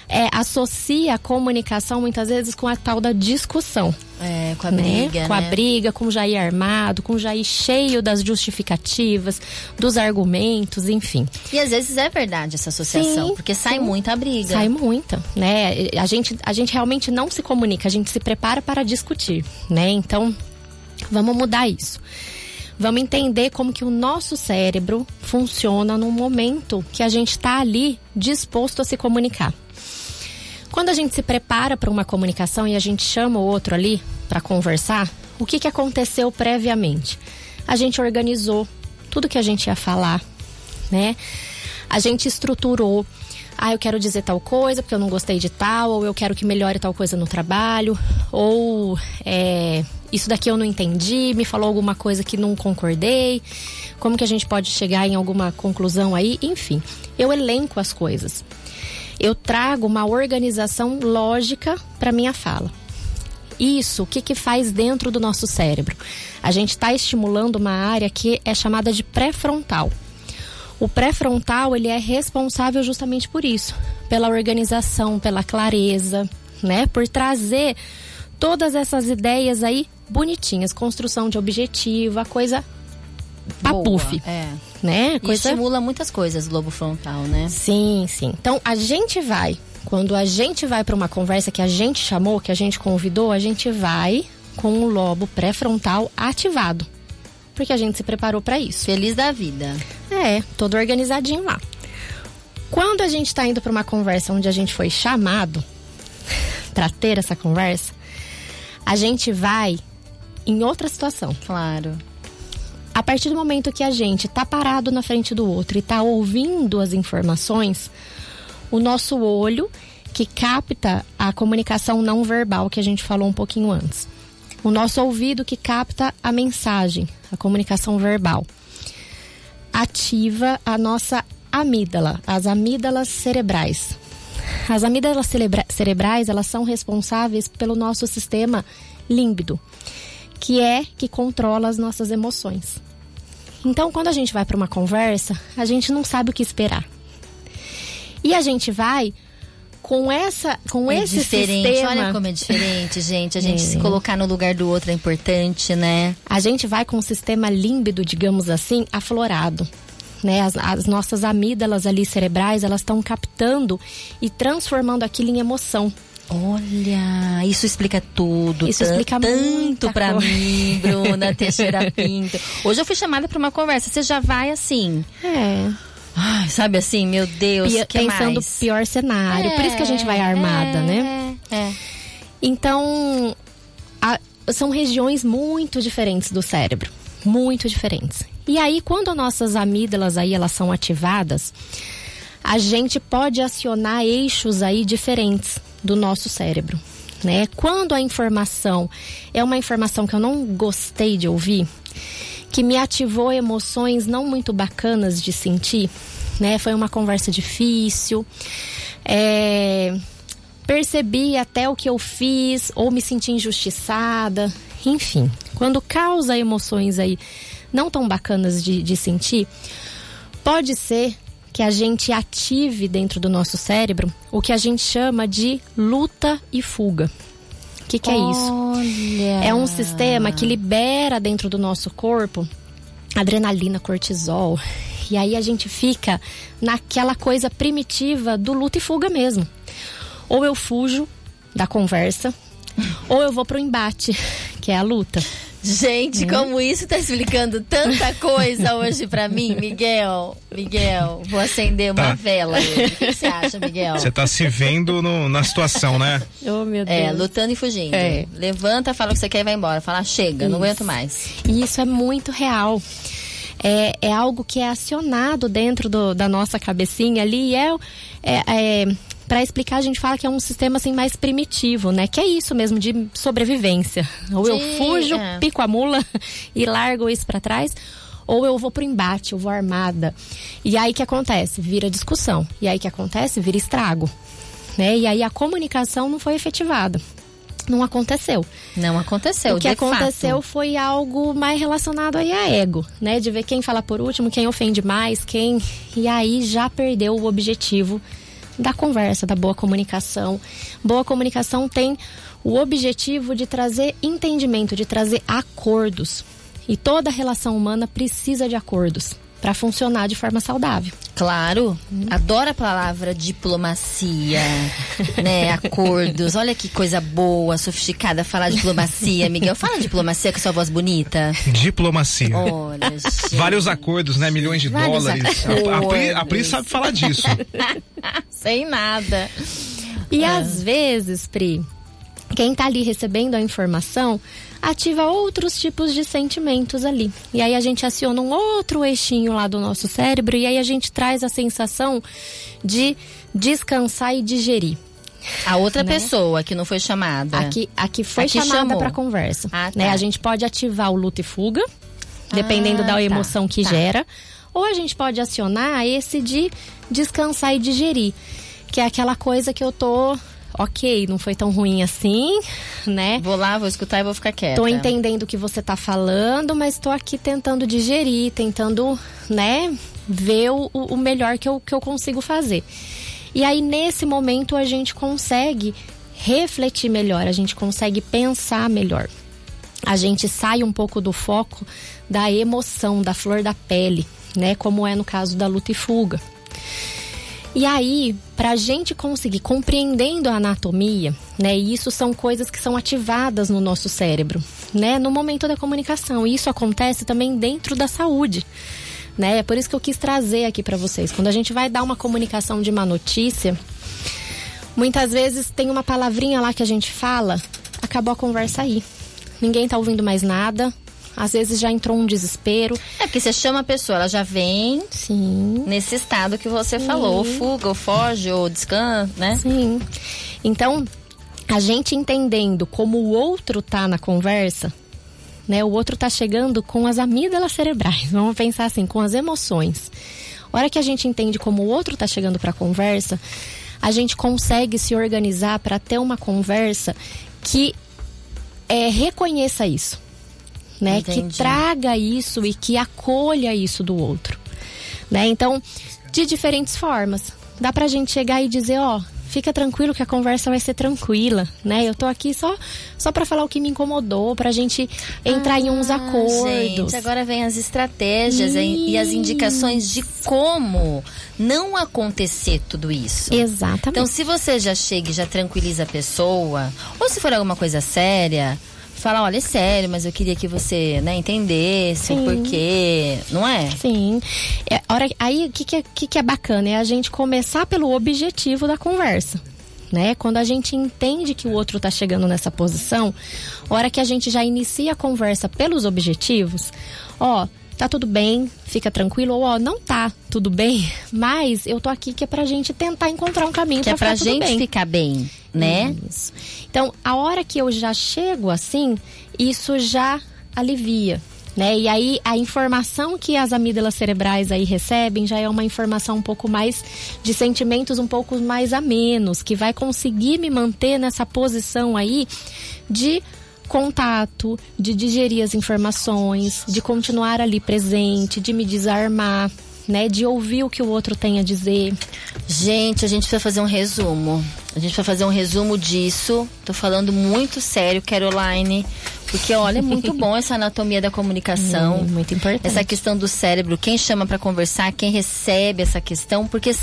S3: é, associa a comunicação muitas vezes com a tal da discussão.
S2: É, com a
S3: né?
S2: briga,
S3: com a
S2: né?
S3: briga, com o Jair armado, com o Jair cheio das justificativas, dos argumentos, enfim.
S2: E às vezes é verdade essa associação,
S3: Sim,
S2: porque sai
S3: sim.
S2: muita briga.
S3: Sai muita, né? A gente, a gente realmente não se comunica, a gente se prepara para discutir, né? Então, vamos mudar isso. Vamos entender como que o nosso cérebro funciona no momento que a gente está ali disposto a se comunicar. Quando a gente se prepara para uma comunicação e a gente chama o outro ali para conversar, o que, que aconteceu previamente? A gente organizou tudo que a gente ia falar, né? A gente estruturou. Ah, eu quero dizer tal coisa porque eu não gostei de tal, ou eu quero que melhore tal coisa no trabalho, ou é, isso daqui eu não entendi, me falou alguma coisa que não concordei. Como que a gente pode chegar em alguma conclusão aí? Enfim, eu elenco as coisas. Eu trago uma organização lógica para minha fala. Isso, o que, que faz dentro do nosso cérebro? A gente está estimulando uma área que é chamada de pré-frontal. O pré-frontal ele é responsável justamente por isso, pela organização, pela clareza, né? Por trazer todas essas ideias aí bonitinhas, construção de objetivo, a coisa papuf,
S2: É.
S3: né?
S2: E
S3: Coisa
S2: estimula muitas coisas, lobo frontal, né?
S3: Sim, sim. Então a gente vai, quando a gente vai para uma conversa que a gente chamou, que a gente convidou, a gente vai com o lobo pré-frontal ativado. Porque a gente se preparou para isso.
S2: Feliz da vida.
S3: É, todo organizadinho lá. Quando a gente está indo para uma conversa onde a gente foi chamado para ter essa conversa, a gente vai em outra situação.
S2: Claro.
S3: A partir do momento que a gente tá parado na frente do outro e tá ouvindo as informações, o nosso olho que capta a comunicação não verbal que a gente falou um pouquinho antes. O nosso ouvido que capta a mensagem, a comunicação verbal. Ativa a nossa amígdala, as amígdalas cerebrais. As amígdalas cerebra cerebrais, elas são responsáveis pelo nosso sistema límbido, que é que controla as nossas emoções. Então, quando a gente vai para uma conversa, a gente não sabe o que esperar. E a gente vai com essa com
S2: é
S3: esse
S2: diferente.
S3: sistema
S2: Olha como é diferente, gente. A gente
S3: É.
S2: se colocar no lugar do outro é importante, né?
S3: a gente vai com o sistema límbido, digamos assim, aflorado. Né? As, as nossas amígdalas ali cerebrais, elas estão captando e transformando aquilo em emoção.
S2: Olha, isso explica tudo.
S3: Isso explica
S2: tanto
S3: coisa.
S2: mim, Bruna Teixeira Pinto. Hoje eu fui chamada pra uma conversa. Você já vai assim,
S3: É.
S2: ai, sabe assim, meu Deus,
S3: Pi-
S2: que
S3: pensando
S2: mais?
S3: pior cenário. Por isso que a gente vai armada,
S2: é,
S3: né?
S2: É.
S3: Então, a- são regiões muito diferentes do cérebro, muito diferentes. E aí, quando nossas amígdalas aí elas são ativadas, a gente pode acionar eixos aí diferentes do nosso cérebro, né? Quando a informação é uma informação que eu não gostei de ouvir, que me ativou emoções não muito bacanas de sentir, né? Foi uma conversa difícil, é, percebi até o que eu fiz ou me senti injustiçada, enfim. Quando causa emoções aí não tão bacanas de, de sentir, pode ser que a gente ative dentro do nosso cérebro o que a gente chama de luta e fuga. O que, que é isso?
S2: Olha.
S3: É um sistema que libera dentro do nosso corpo adrenalina, cortisol. E aí a gente fica naquela coisa primitiva do luta e fuga mesmo. Ou eu fujo da conversa, ou eu vou pro embate, que é a luta.
S2: Gente, como isso tá explicando tanta coisa hoje pra mim, Miguel. Miguel, vou acender uma
S4: Tá.
S2: vela hoje. O que você acha, Miguel?
S4: Você tá se vendo no- na situação, né?
S3: Oh, meu Deus.
S2: É, lutando e fugindo.
S3: É.
S2: Levanta, fala o que você quer e vai embora. Fala, chega, não
S3: Isso.
S2: aguento mais.
S3: E isso é muito real. É, é algo que é acionado dentro do- da nossa cabecinha ali e é, é, para explicar a gente fala que é um sistema assim mais primitivo, né? Que é isso mesmo de sobrevivência. Ou eu
S2: De-
S3: fujo,
S2: é.
S3: pico a mula e largo isso para trás, ou eu vou pro embate, eu vou armada. E aí que acontece? Vira discussão. E aí que acontece? Vira estrago. Né? E aí a comunicação não foi efetivada. Não aconteceu
S2: Não aconteceu.
S3: o que aconteceu
S2: fato.
S3: foi algo mais relacionado aí a ego, né? De ver quem fala por último, quem ofende mais, quem. E aí já perdeu o objetivo da conversa, da boa comunicação. Boa comunicação tem o objetivo de trazer entendimento, de trazer acordos. E toda relação humana precisa de acordos para funcionar de forma saudável.
S2: Claro, adoro a palavra diplomacia, né? Acordos. Olha que coisa boa, sofisticada falar diplomacia, Miguel. Fala diplomacia com sua voz bonita.
S4: Diplomacia.
S2: Olha, gente.
S4: Vários acordos, né? Milhões de
S2: Vários
S4: dólares. A, a, Pri, a. Pri sabe falar disso.
S2: Sem nada.
S3: E às vezes, Pri, quem tá ali recebendo a informação ativa outros tipos de sentimentos ali. E aí a gente aciona um outro eixinho lá do nosso cérebro e aí a gente traz a sensação de descansar e digerir.
S2: A outra
S3: Né?
S2: pessoa que não foi chamada.
S3: Aqui, aqui foi
S2: Aqui
S3: chamada para conversa.
S2: Ah, tá.
S3: né? A gente pode ativar o luta e fuga, dependendo
S2: Ah,
S3: da
S2: tá,
S3: emoção que
S2: tá.
S3: gera, ou a gente pode acionar esse de descansar e digerir, que é aquela coisa que eu tô, ok, não foi tão ruim assim, né?
S2: Vou lá, vou escutar e vou ficar quieta.
S3: Tô entendendo o que você tá falando, mas tô aqui tentando digerir, tentando, né, ver o, o melhor que eu, que eu consigo fazer. E aí, nesse momento, a gente consegue refletir melhor, a gente consegue pensar melhor. A gente sai um pouco do foco da emoção, da flor da pele, né? Como é no caso da luta e fuga. E aí, para a gente conseguir compreendendo a anatomia, né? E isso são coisas que são ativadas no nosso cérebro, né? No momento da comunicação. E isso acontece também dentro da saúde, né? É por isso que eu quis trazer aqui para vocês. Quando a gente vai dar uma comunicação de uma notícia, muitas vezes tem uma palavrinha lá que a gente fala, acabou a conversa aí. Ninguém tá ouvindo mais nada. Às vezes já entrou um desespero.
S2: É porque você chama a pessoa, ela já vem
S3: Sim.
S2: nesse estado que você falou, ou fuga, ou foge, ou descansa, né?
S3: Sim. Então, a gente entendendo como o outro tá na conversa, né? O outro tá chegando com as amígdalas cerebrais. Vamos pensar assim, com as emoções. A hora que a gente entende como o outro tá chegando para a conversa, a gente consegue se organizar para ter uma conversa que é, reconheça isso, né?
S2: Entendi.
S3: Que traga isso e que acolha isso do outro, né? Então, de diferentes formas. Dá pra gente chegar e dizer, ó, fica tranquilo que a conversa vai ser tranquila, né? Eu tô aqui só só para falar o que me incomodou, pra gente entrar em uns
S2: Ah,
S3: acordos.
S2: Gente, agora vem as estratégias e e as indicações de como não acontecer tudo isso.
S3: Exatamente.
S2: Então, se você já chega e já tranquiliza a pessoa, ou se for alguma coisa séria, fala, olha, é sério, mas eu queria que você, né, entendesse o
S3: Sim.
S2: porquê, não é?
S3: Sim. É, hora, aí, o que, que, é, que, que é bacana? É a gente começar pelo objetivo da conversa. Né? Quando a gente entende que o outro está chegando nessa posição, hora que a gente já inicia a conversa pelos objetivos, ó, tá tudo bem, fica tranquilo, ou ó, não tá tudo bem, mas eu tô aqui que é pra gente tentar encontrar um caminho
S2: Que é
S3: pra
S2: pra
S3: ficar tudo
S2: gente
S3: bem.
S2: ficar bem, né?
S3: Isso. Então, a hora que eu já chego assim, isso já alivia. Né? E aí a informação que as amígdalas cerebrais aí recebem já é uma informação um pouco mais de sentimentos um pouco mais amenos, que vai conseguir me manter nessa posição aí de contato, de digerir as informações, de continuar ali presente, de me desarmar, né, de ouvir o que o outro tem a dizer.
S2: Gente, a gente precisa fazer um resumo. A gente precisa fazer um resumo disso. Tô falando muito sério, Caroline. Porque, olha, é muito bom essa anatomia da comunicação.
S3: Hum, muito importante.
S2: Essa questão do cérebro, quem chama pra conversar, quem recebe essa questão, porque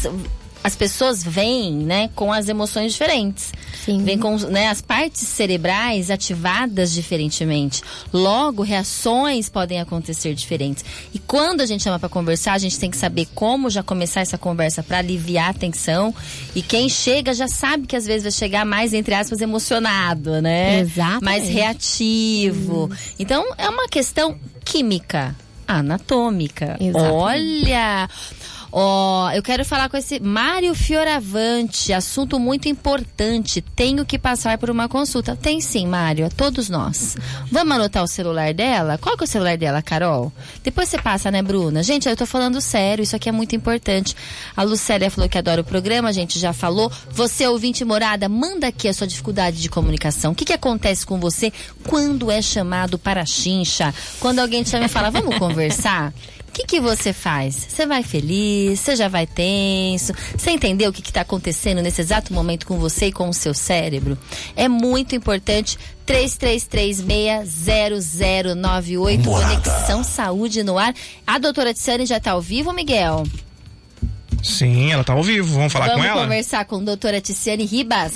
S2: as pessoas vêm, né, com as emoções diferentes.
S3: Sim.
S2: Vêm com, né, as partes cerebrais ativadas diferentemente. Logo, reações podem acontecer diferentes. E quando a gente chama pra conversar, a gente tem que saber como já começar essa conversa pra aliviar a tensão. E quem chega já sabe que às vezes vai chegar mais, entre aspas, emocionado, né?
S3: Exatamente.
S2: Mais reativo. Então, é uma questão química, anatômica.
S3: Exatamente.
S2: Olha! Ó, eu quero falar com esse Mário Fioravante, assunto muito importante. Tenho que passar por uma consulta. Tem sim, Mário, a todos nós. Vamos anotar o celular dela? Qual que é o celular dela, Carol? Depois você passa, né, Bruna? Gente, eu tô falando sério, isso aqui é muito importante. A Lucélia falou que adora o programa, a gente já falou. Você, ouvinte morada, manda aqui a sua dificuldade de comunicação. O que, que acontece com você quando é chamado para a chincha? Quando alguém te chama e fala, vamos conversar? O que, que você faz? Você vai feliz? Você já vai tenso? Você entendeu o que está acontecendo nesse exato momento com você e com o seu cérebro? É muito importante. 33360098 Conexão Saúde no ar. A doutora Tiziane já está ao vivo, Miguel?
S4: Sim, ela tá ao vivo. Vamos falar
S2: Vamos
S4: com ela?
S2: conversar com a doutora Tiziane Ribas.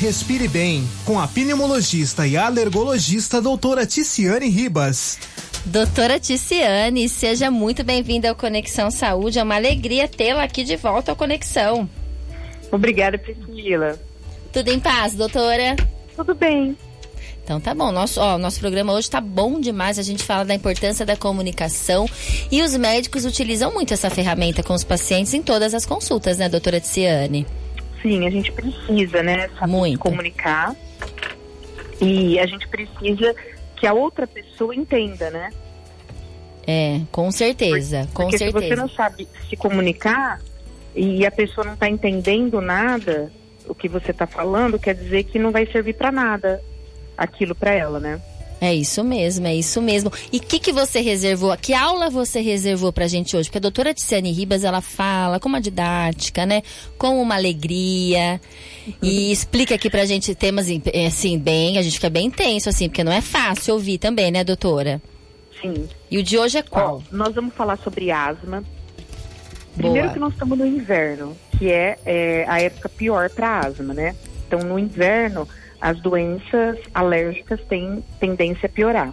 S7: Respire bem com a pneumologista e alergologista doutora Ticiane Ribas.
S2: Doutora Ticiane, seja muito bem-vinda ao Conexão Saúde. É uma alegria tê-la aqui de volta ao Conexão.
S8: Obrigada, Priscila.
S2: Tudo em paz, doutora?
S8: Tudo bem.
S2: Então tá bom, nosso, ó, nosso programa hoje tá bom demais. A gente fala da importância da comunicação e os médicos utilizam muito essa ferramenta com os pacientes em todas as consultas, né, doutora Tiziane?
S8: Sim, a gente precisa, né, saber
S2: Muito.
S8: se comunicar. E a gente precisa que a outra pessoa entenda, né?
S2: É, com certeza, com
S8: Porque se você
S2: certeza.
S8: não sabe se comunicar e a pessoa não está entendendo nada, o que você está falando, quer dizer que não vai servir para nada aquilo para ela, né?
S2: É isso mesmo, é isso mesmo. E o que, que você reservou? Que aula você reservou pra gente hoje? Porque a doutora Tiziane Ribas, ela fala com uma didática, né? Com uma alegria. E explica aqui pra gente temas, eh, assim, bem, a gente fica bem tenso, assim, porque não é fácil ouvir também, né, doutora?
S8: Sim.
S2: E o de hoje é qual?
S8: Ó, nós vamos falar sobre asma. Primeiro
S2: Boa.
S8: que nós estamos no inverno, que é, é, a época pior para asma, né? Então, no inverno, as doenças alérgicas têm tendência a piorar.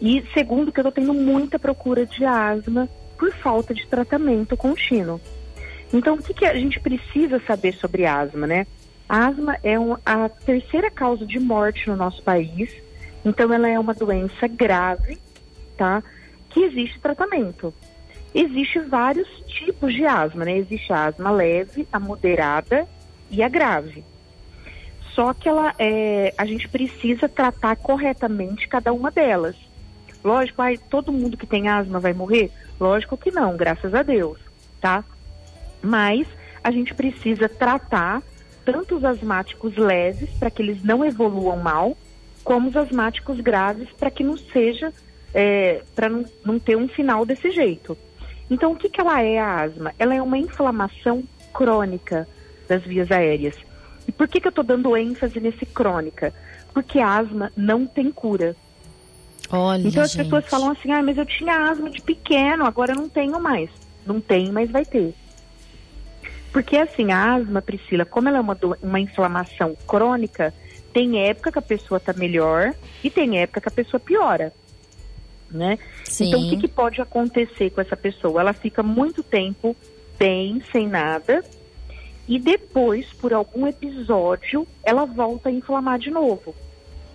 S8: E segundo, que eu estou tendo muita procura de asma por falta de tratamento contínuo. Então, o que, que a gente precisa saber sobre asma, né? A asma é um, a terceira causa de morte no nosso país. Então, ela é uma doença grave, tá? Que existe tratamento. Existem vários tipos de asma, né? Existe a asma leve, a moderada e a grave. Só que ela, é, a gente precisa tratar corretamente cada uma delas. Lógico, ai, todo mundo que tem asma vai morrer? Lógico que não, graças a Deus, tá? Mas a gente precisa tratar tanto os asmáticos leves para que eles não evoluam mal, como os asmáticos graves para que não seja, é, para não, não ter um final desse jeito. Então, o que, que ela é a asma? Ela é uma inflamação crônica das vias aéreas. E por que, que eu estou dando ênfase nesse crônica? Porque asma não tem cura.
S2: Olha,
S8: então as
S2: gente.
S8: pessoas falam assim, ah, mas eu tinha asma de pequeno, agora eu não tenho mais. Não tem, mas vai ter. Porque assim, a asma, Priscila, como ela é uma, uma inflamação crônica, tem época que a pessoa está melhor e tem época que a pessoa piora. Né?
S2: Sim.
S8: Então, o que, que pode acontecer com essa pessoa? Ela fica muito tempo bem, sem nada, e depois, por algum episódio, ela volta a inflamar de novo.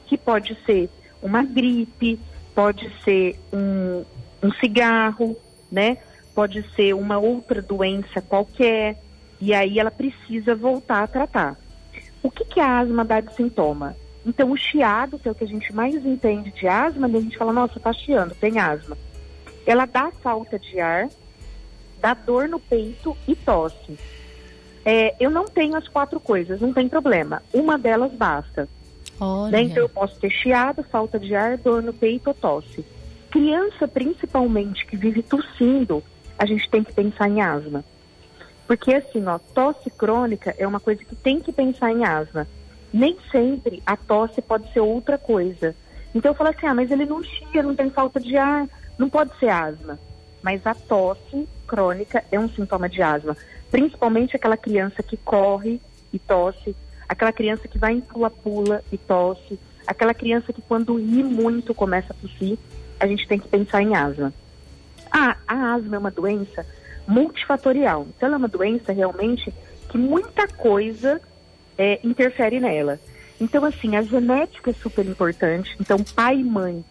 S8: Que pode ser uma gripe, pode ser um, um cigarro, né? Pode ser uma outra doença qualquer, e aí ela precisa voltar a tratar. O que, que a asma dá de sintoma? Então, o chiado, que é o que a gente mais entende de asma, né? a gente fala, nossa, tá chiando, tem asma. Ela dá falta de ar, dá dor no peito e tosse. É, eu não tenho as quatro coisas, não tem problema. Uma delas basta.
S2: Olha.
S8: Né? Então eu posso ter chiado, falta de ar, dor no peito ou tosse. Criança, principalmente, que vive tossindo, a gente tem que pensar em asma. Porque assim, ó, tosse crônica é uma coisa que tem que pensar em asma. Nem sempre a tosse pode ser outra coisa. Então eu falo assim, ah, mas ele não chia, não tem falta de ar, não pode ser asma. Mas a tosse crônica é um sintoma de asma. Principalmente aquela criança que corre e tosse, aquela criança que vai em pula-pula e tosse, aquela criança que quando ri muito começa a tossir, a gente tem que pensar em asma. Ah, a asma é uma doença multifatorial. Então ela é uma doença realmente que muita coisa é, interfere nela. Então, assim, a genética é super importante. Então, pai e mãe,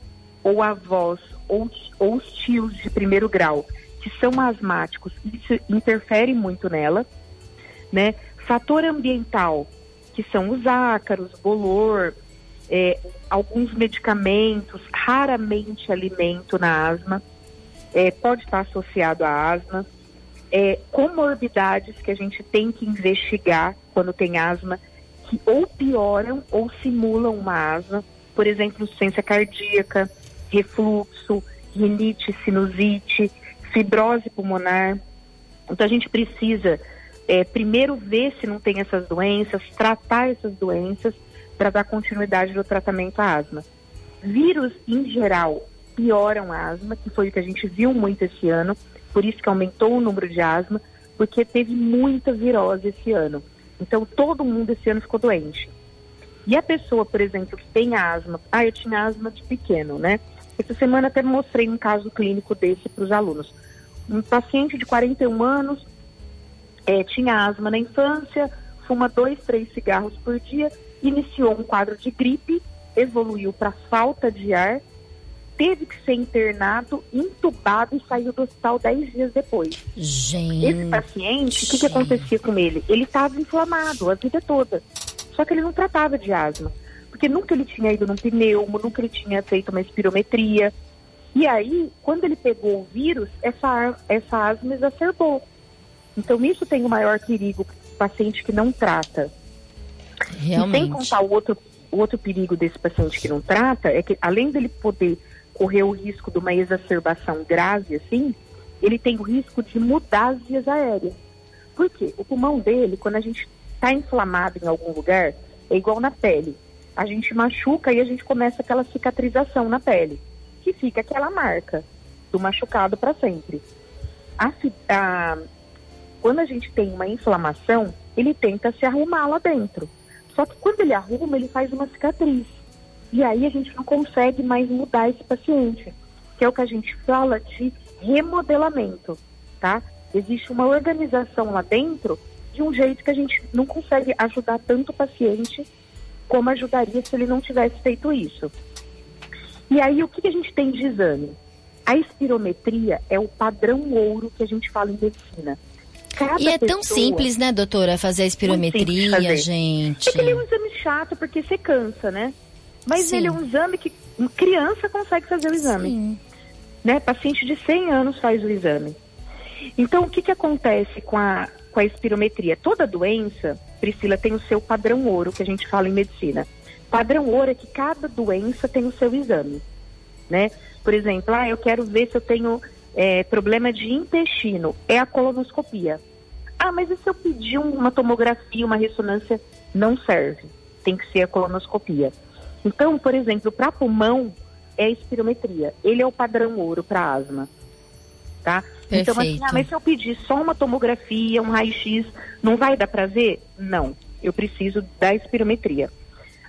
S8: ou avós, ou, ou os tios de primeiro grau, que são asmáticos, isso interfere muito nela, né? Fator ambiental, que são os ácaros, bolor, é, alguns medicamentos, raramente alimento na asma, é, pode estar associado à asma. É, comorbidades que a gente tem que investigar quando tem asma, que ou pioram ou simulam uma asma, por exemplo, insuficiência cardíaca, refluxo, rinite, sinusite, fibrose pulmonar. Então a gente precisa é, primeiro ver se não tem essas doenças, tratar essas doenças para dar continuidade no tratamento à asma. Vírus em geral pioram a asma, que foi o que a gente viu muito esse ano, por isso que aumentou o número de asma, porque teve muita virose esse ano. Então todo mundo esse ano ficou doente. E a pessoa, por exemplo, que tem asma, ah, eu tinha asma de pequeno, né? Essa semana até mostrei um caso clínico desse para os alunos. Um paciente de 41 anos é, tinha asma na infância, fuma dois, três cigarros por dia, iniciou um quadro de gripe, evoluiu para falta de ar, teve que ser internado, entubado e saiu do hospital dez dias depois.
S2: Gente.
S8: Esse paciente, o que, que acontecia com ele? Ele estava inflamado a vida toda. Só que ele não tratava de asma. Porque nunca ele tinha ido num pneumo, nunca ele tinha feito uma espirometria. E aí, quando ele pegou o vírus, essa, essa asma exacerbou. Então, isso tem o maior perigo para o paciente que não trata. E sem
S2: Realmente.
S8: contar o outro, o outro perigo desse paciente que não trata, é que além dele poder correr o risco de uma exacerbação grave, assim, ele tem o risco de mudar as vias aéreas. Por quê? O pulmão dele, quando a gente está inflamado em algum lugar, é igual na pele. A gente machuca e a gente começa aquela cicatrização na pele, que fica aquela marca do machucado para sempre. A, a- quando a gente tem uma inflamação, ele tenta se arrumar lá dentro. Só que quando ele arruma, ele faz uma cicatriz. E aí a gente não consegue mais mudar esse paciente, que é o que a gente fala de remodelamento, tá? Existe uma organização lá dentro de um jeito que a gente não consegue ajudar tanto o paciente como ajudaria se ele não tivesse feito isso. E aí, o que, que a gente tem de exame? A espirometria é o padrão ouro que a gente fala em medicina.
S2: Cada e é pessoa... tão simples, né, doutora, fazer a espirometria, fazer. gente.
S8: É que ele é um exame chato porque você cansa, né? Mas Sim. ele é um exame que criança consegue fazer o exame. Sim. Né? Paciente de 100 anos faz o exame. Então, o que, que acontece com a, com a espirometria? Toda doença, Priscila, tem o seu padrão ouro, que a gente fala em medicina. Padrão ouro é que cada doença tem o seu exame, né? Por exemplo, ah, eu quero ver se eu tenho é, problema de intestino, é a colonoscopia. Ah, mas e se eu pedir uma tomografia, uma ressonância? Não serve, tem que ser a colonoscopia. Então, por exemplo, para pulmão é a espirometria, ele é o padrão ouro para asma, tá? Perfeito. Então, assim, ah, mas se eu pedir só uma tomografia, um raio-x, não vai dar para ver? Não, eu preciso da espirometria.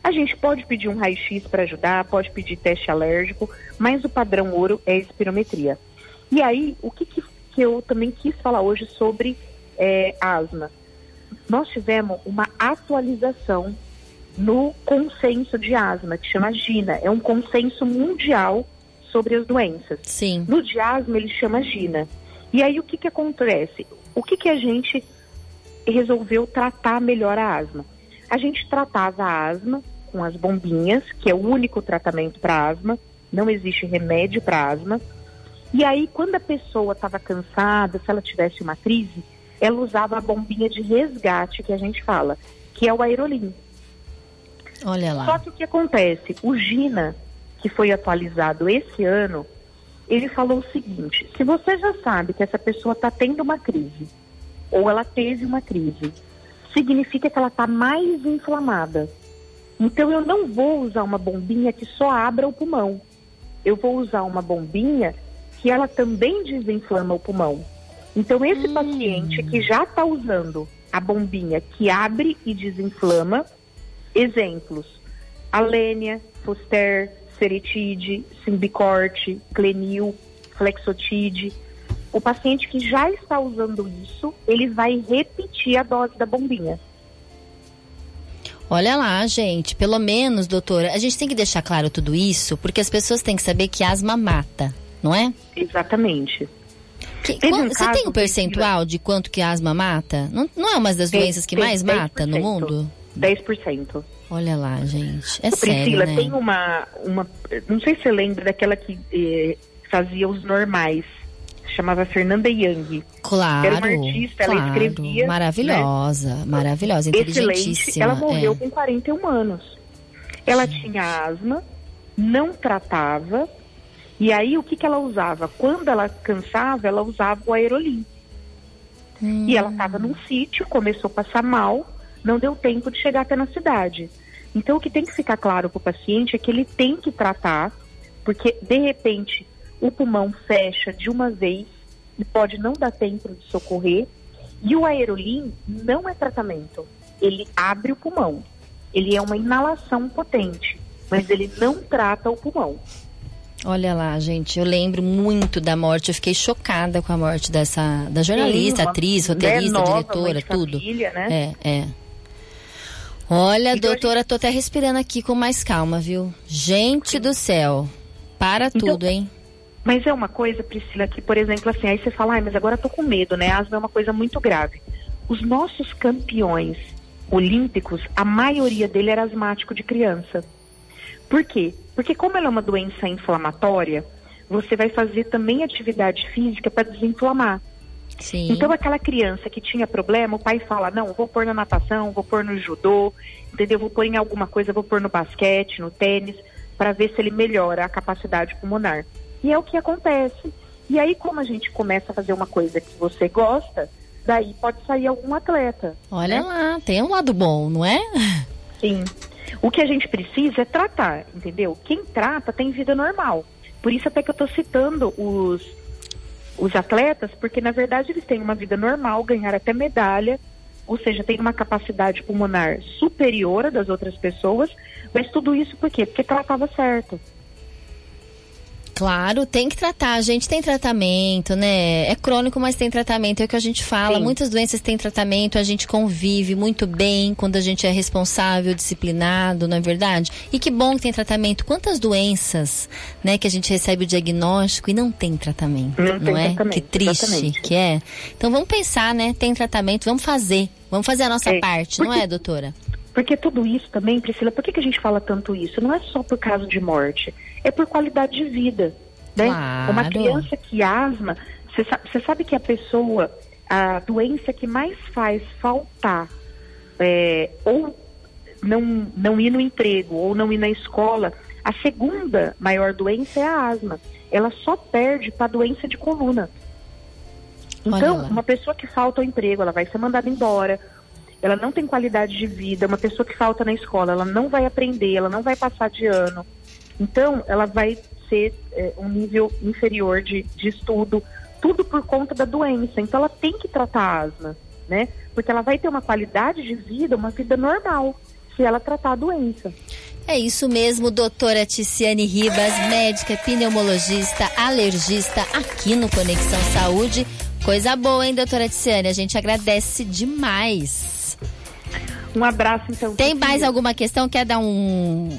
S8: A gente pode pedir um raio-x para ajudar, pode pedir teste alérgico, mas o padrão ouro é a espirometria. E aí, o que, que, que eu também quis falar hoje sobre é, asma? Nós tivemos uma atualização no consenso de asma, que chama GINA. É um consenso mundial sobre as doenças.
S2: Sim.
S8: No de asma, ele chama GINA. E aí, o que, que acontece? O que, que a gente resolveu tratar melhor a asma? A gente tratava a asma com as bombinhas, que é o único tratamento para asma, não existe remédio para asma. E aí, quando a pessoa estava cansada, se ela tivesse uma crise, ela usava a bombinha de resgate que a gente fala, que é o aerolim.
S2: Olha lá.
S8: Só que o que acontece? O Gina, que foi atualizado esse ano, ele falou o seguinte: se você já sabe que essa pessoa está tendo uma crise, ou ela teve uma crise, significa que ela está mais inflamada. Então eu não vou usar uma bombinha que só abra o pulmão. Eu vou usar uma bombinha que ela também desinflama o pulmão. Então esse hum. paciente que já está usando a bombinha que abre e desinflama, exemplos: Alênia, Foster, Ceretide, Simbicorte, Clenil, Flexotide o paciente que já está usando isso, ele vai repetir a dose da bombinha.
S2: Olha lá, gente, pelo menos, doutora, a gente tem que deixar claro tudo isso, porque as pessoas têm que saber que asma mata, não é?
S8: Exatamente.
S2: Que, um você tem um percentual de quanto que asma mata? Não, não é uma das doenças que mais mata no mundo?
S8: 10%.
S2: Olha lá, gente. É
S8: Priscila,
S2: sério, né?
S8: tem uma, uma. Não sei se você lembra daquela que eh, fazia os normais chamava Fernanda Young.
S2: Claro.
S8: Era uma artista, claro, ela escrevia.
S2: Maravilhosa, né? maravilhosa, inteligentíssima.
S8: Ela morreu é. com 41 anos. Ela Gente. tinha asma, não tratava, e aí o que, que ela usava? Quando ela cansava, ela usava o aerolim. Hum. E ela estava num sítio, começou a passar mal, não deu tempo de chegar até na cidade. Então o que tem que ficar claro para o paciente é que ele tem que tratar, porque de repente o pulmão fecha de uma vez e pode não dar tempo de socorrer. E o aerolim não é tratamento, ele abre o pulmão. Ele é uma inalação potente, mas ele não trata o pulmão.
S2: Olha lá, gente, eu lembro muito da morte, eu fiquei chocada com a morte dessa da jornalista, Sim, atriz, roteirista, diretora, tudo.
S8: Família, né?
S2: É, é. Olha, então, doutora, gente... tô até respirando aqui com mais calma, viu? Gente do céu, para então, tudo, hein?
S8: Mas é uma coisa, Priscila, que, por exemplo, assim, aí você fala, ah, mas agora eu tô com medo, né? Asma é uma coisa muito grave. Os nossos campeões olímpicos, a maioria dele era asmático de criança. Por quê? Porque como ela é uma doença inflamatória, você vai fazer também atividade física para desinflamar.
S2: Sim.
S8: Então aquela criança que tinha problema, o pai fala, não, vou pôr na natação, vou pôr no judô, entendeu? Vou pôr em alguma coisa, vou pôr no basquete, no tênis, para ver se ele melhora a capacidade pulmonar. E é o que acontece. E aí, como a gente começa a fazer uma coisa que você gosta, daí pode sair algum atleta.
S2: Olha né? lá, tem um lado bom, não é?
S8: Sim. O que a gente precisa é tratar, entendeu? Quem trata tem vida normal. Por isso até que eu estou citando os, os atletas, porque na verdade eles têm uma vida normal, ganhar até medalha ou seja, tem uma capacidade pulmonar superior à das outras pessoas, mas tudo isso por quê? Porque tratava certo.
S2: Claro, tem que tratar. A gente tem tratamento, né? É crônico, mas tem tratamento. É o que a gente fala.
S8: Sim.
S2: Muitas doenças têm tratamento. A gente convive muito bem quando a gente é responsável, disciplinado, não é verdade? E que bom que tem tratamento. Quantas doenças, né, que a gente recebe o diagnóstico e não tem tratamento,
S8: Não tem
S2: é?
S8: tratamento,
S2: que triste
S8: exatamente.
S2: que é. Então vamos pensar, né? Tem tratamento, vamos fazer. Vamos fazer a nossa
S8: É,
S2: parte, não
S8: porque-
S2: é, doutora?
S8: Porque tudo isso também, Priscila, por que, que a gente fala tanto isso? Não é só por caso de morte, é por qualidade de vida. Né?
S2: Claro.
S8: Uma criança que asma, você sa- você sabe que a pessoa, a doença que mais faz faltar é, ou não, não ir no emprego ou não ir na escola, a segunda maior doença é a asma. Ela só perde para a doença de coluna. Então, uma pessoa que falta ao emprego, ela vai ser mandada embora, ela não tem qualidade de vida, uma pessoa que falta na escola, ela não vai aprender, ela não vai passar de ano. Então, ela vai ser é, um nível inferior de, de estudo, tudo por conta da doença. Então, ela tem que tratar a asma, né? Porque ela vai ter uma qualidade de vida, uma vida normal, se ela tratar a doença.
S2: É isso mesmo, doutora Ticiane Ribas, médica, pneumologista, alergista, aqui no Conexão Saúde. Coisa boa, hein, doutora Ticiane? A gente agradece demais.
S8: Um abraço, então.
S2: Tem mais alguma questão? Quer dar um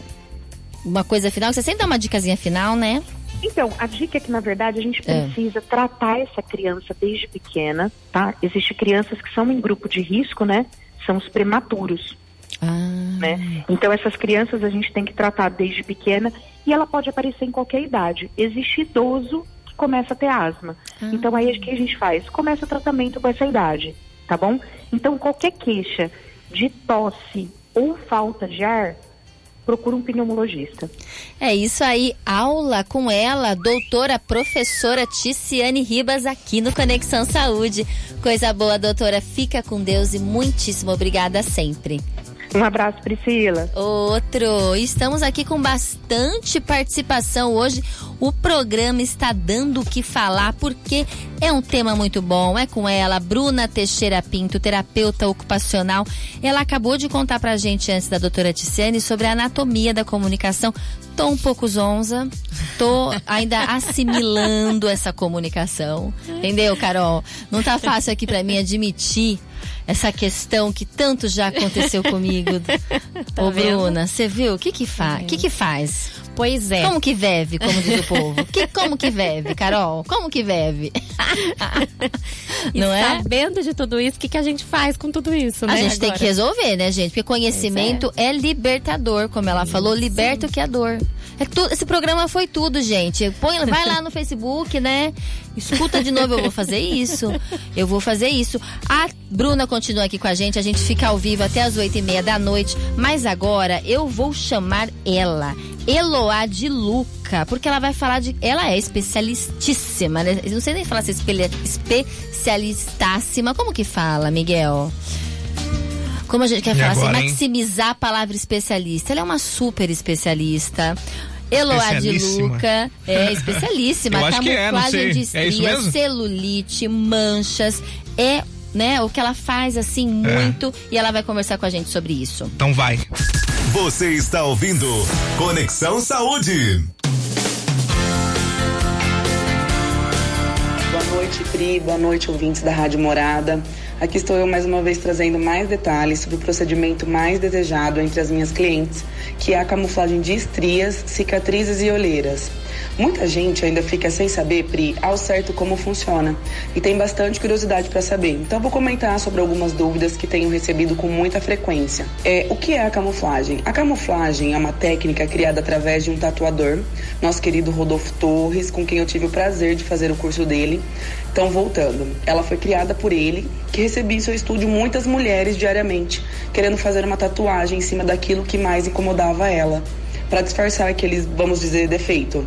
S2: uma coisa final? Você sempre dá uma dicasinha final, né?
S8: Então, a dica é que, na verdade, a gente
S2: É.
S8: precisa tratar essa criança desde pequena, tá? Existem crianças que são em grupo de risco, né? São os prematuros,
S2: Ah,
S8: né? Então, essas crianças a gente tem que tratar desde pequena e ela pode aparecer em qualquer idade. Existe idoso que começa a ter asma. Então, aí o que a gente faz? Começa o tratamento com essa idade, tá bom? Então, qualquer queixa de tosse ou falta de ar, procura um pneumologista.
S2: É isso aí, aula com ela, doutora professora Ticiane Ribas aqui no Conexão Saúde. Coisa boa, doutora. Fica com Deus e muitíssimo obrigada sempre.
S8: Um abraço, Priscila.
S2: Outro. Estamos aqui com bastante participação hoje. O programa está dando o que falar porque é um tema muito bom. É com ela, Bruna Teixeira Pinto, terapeuta ocupacional. Ela acabou de contar pra gente antes da doutora Ticiane sobre a anatomia da comunicação. Tô um pouco zonza, tô ainda assimilando essa comunicação. Entendeu, Carol? Não tá fácil aqui pra mim admitir essa questão que tanto já aconteceu comigo. Ô,
S3: vendo?
S2: Bruna, você viu? O que que faz? O que que faz?
S3: Pois é.
S2: Como que veve, como diz o povo? Que, como que veve, Carol? Como que veve? Não é?
S3: sabendo de tudo isso, o que, que a gente faz com tudo isso, né?
S2: A gente tem
S3: agora?
S2: que resolver, né, gente? Porque conhecimento é. libertador, como ela falou, liberta o que é dor. É tu- esse programa foi tudo, gente. Põe, vai lá no Facebook, né? Escuta de novo, eu vou fazer isso. Eu vou fazer isso. A Bruna continua aqui com a gente, a gente fica ao vivo até as oito e meia da noite. Mas agora eu vou chamar ela, Eloá de Luca, porque ela vai falar de. Ela é especialistíssima, né? Eu Não sei nem falar se é espelha- especialistássima. Como que fala, Miguel? Como a gente quer
S4: E
S2: falar
S4: agora,
S2: assim,
S4: hein?
S2: maximizar a palavra especialista. Ela é uma super especialista. Eloá de. Luca é especialíssima.
S4: Eu acho que é, não
S2: Camuflagem
S4: sei.
S2: de
S4: É
S2: estrias,
S4: mesmo?
S2: celulite, manchas. É, né, o que ela faz assim
S4: É.
S2: muito e ela vai conversar com a gente sobre isso.
S4: Então vai.
S5: Você está ouvindo Conexão Saúde.
S9: Boa noite, Pri. Boa noite, ouvintes da Rádio Morada. Aqui estou eu mais uma vez trazendo mais detalhes sobre o procedimento mais desejado entre as minhas clientes, que é a camuflagem de estrias, cicatrizes e olheiras. Muita gente ainda fica sem saber, Pri, ao certo como funciona e tem bastante curiosidade para saber. Então vou comentar sobre algumas dúvidas que tenho recebido com muita frequência. É, o que é a camuflagem? A camuflagem é uma técnica criada através de um tatuador, nosso querido Rodolfo Torres, com quem eu tive o prazer de fazer o curso dele. Então, voltando, ela foi criada por ele, que recebia em seu estúdio muitas mulheres diariamente, querendo fazer uma tatuagem em cima daquilo que mais incomodava ela, para disfarçar aqueles, vamos dizer, defeito.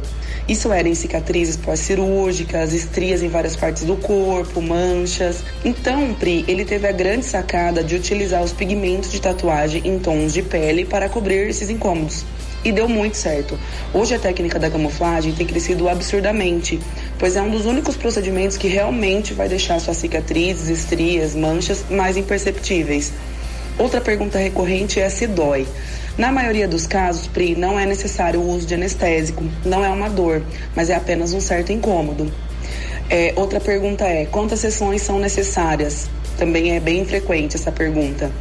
S9: Isso era em cicatrizes pós-cirúrgicas, estrias em várias partes do corpo, manchas. Então, Pri, ele teve a grande sacada de utilizar os pigmentos de tatuagem em tons de pele para cobrir esses incômodos. E deu muito certo. Hoje a técnica da camuflagem tem crescido absurdamente, pois é um dos únicos procedimentos que realmente vai deixar suas cicatrizes, estrias, manchas mais imperceptíveis. Outra pergunta recorrente é se dói. Na maioria dos casos, Pri, não é necessário o uso de anestésico, não é uma dor, mas é apenas um certo incômodo. É, outra pergunta é: quantas sessões são necessárias? Também é bem frequente essa pergunta.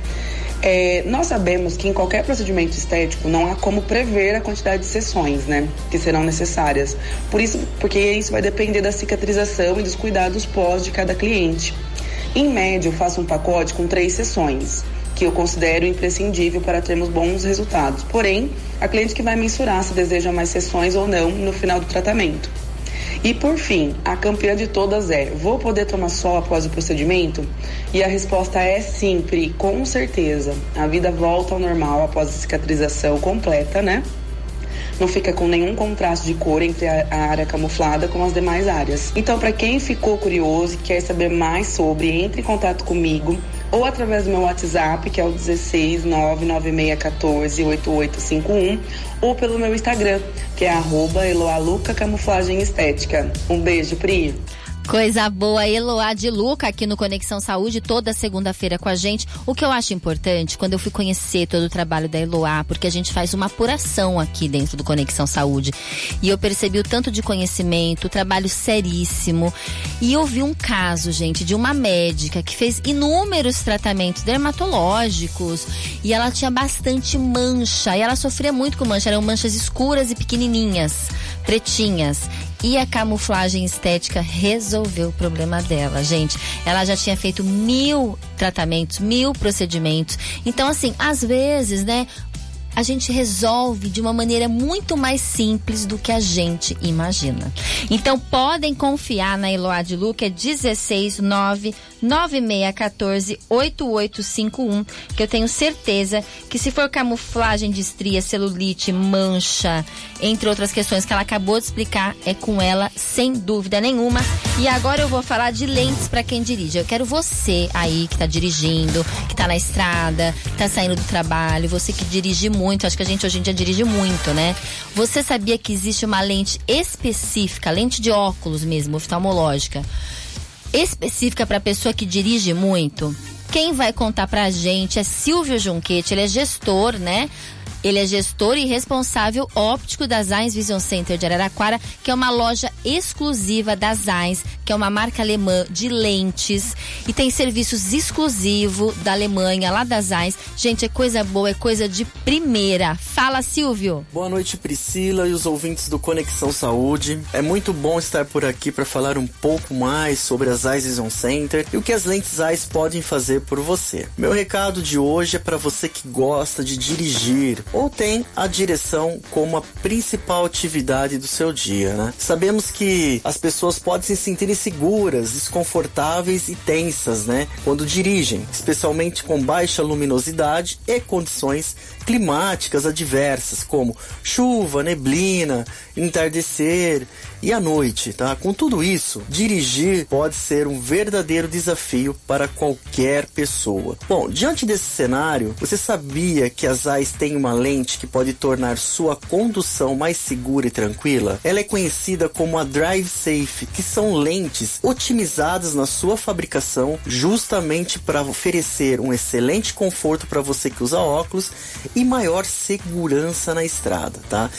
S9: É, nós sabemos que em qualquer procedimento estético não há como prever a quantidade de sessões, né, que serão necessárias. Por isso, porque isso vai depender da cicatrização e dos cuidados pós de cada cliente. Em média, eu faço um pacote com três sessões, que eu considero imprescindível para termos bons resultados. Porém, a cliente que vai mensurar se deseja mais sessões ou não no final do tratamento. E por fim, a campeã de todas é: vou poder tomar sol após o procedimento? E a resposta é sempre, com certeza. A vida volta ao normal após a cicatrização completa, né? não fica com nenhum contraste de cor entre a, área camuflada com as demais áreas. Então, para quem ficou curioso e quer saber mais sobre, entre em contato comigo ou através do meu WhatsApp, que é o 16 99614 8851, ou pelo meu Instagram, que é arroba Eloaluca Camuflagem Estética. Um beijo, Pri!
S2: Coisa boa, Eloá de Luca aqui no Conexão Saúde, toda segunda-feira com a gente. O que eu acho importante, quando eu fui conhecer todo o trabalho da Eloá, porque a gente faz uma apuração aqui dentro do Conexão Saúde. E eu percebi o tanto de conhecimento, trabalho seríssimo. E eu vi um caso, gente, de uma médica que fez inúmeros tratamentos dermatológicos e ela tinha bastante mancha. E ela sofria muito com mancha, eram manchas escuras e pequenininhas, pretinhas. E a camuflagem estética resolveu o problema dela, gente. Ela já tinha feito mil tratamentos, mil procedimentos. Então, assim, às vezes, né, a gente resolve de uma maneira muito mais simples do que a gente imagina. Então podem confiar na Eloá de Lu, que é 169 9614 8851, que eu tenho certeza que se for camuflagem de estria, celulite, mancha, entre outras questões que ela acabou de explicar, é com ela sem dúvida nenhuma. E agora eu vou falar de lentes para quem dirige. Eu quero você aí que está dirigindo, que está na estrada, que tá saindo do trabalho, você que dirige muito muito, acho que a gente hoje em dia dirige muito, né? Você sabia que existe uma lente específica, lente de óculos mesmo, oftalmológica, específica para pessoa que dirige muito? Quem vai contar pra gente é Silvio Junquete, ele é gestor, né? Ele é gestor e responsável óptico da Zeiss Vision Center de Araraquara, que é uma loja exclusiva da Zeiss, que é uma marca alemã de lentes e tem serviços exclusivos da Alemanha, lá da Zeiss. Gente, é coisa boa, é coisa de primeira. Fala, Silvio.
S10: Boa noite, Priscila e os ouvintes do Conexão Saúde. É muito bom estar por aqui para falar um pouco mais sobre a Zeiss Vision Center e o que as lentes Zeiss podem fazer por você. Meu recado de hoje é para você que gosta de dirigir ou tem a direção como a principal atividade do seu dia, né? Sabemos que as pessoas podem se sentir inseguras, desconfortáveis e tensas, né? Quando dirigem, especialmente com baixa luminosidade e condições climáticas adversas, como chuva, neblina, entardecer e a noite, tá? Com tudo isso, dirigir pode ser um verdadeiro desafio para qualquer pessoa. Bom, diante desse cenário, você sabia que as AIS têm uma lente que pode tornar sua condução mais segura e tranquila? Ela é conhecida como a Drive Safe, que são lentes otimizadas na sua fabricação justamente para oferecer um excelente conforto para você que usa óculos e maior segurança na estrada, tá?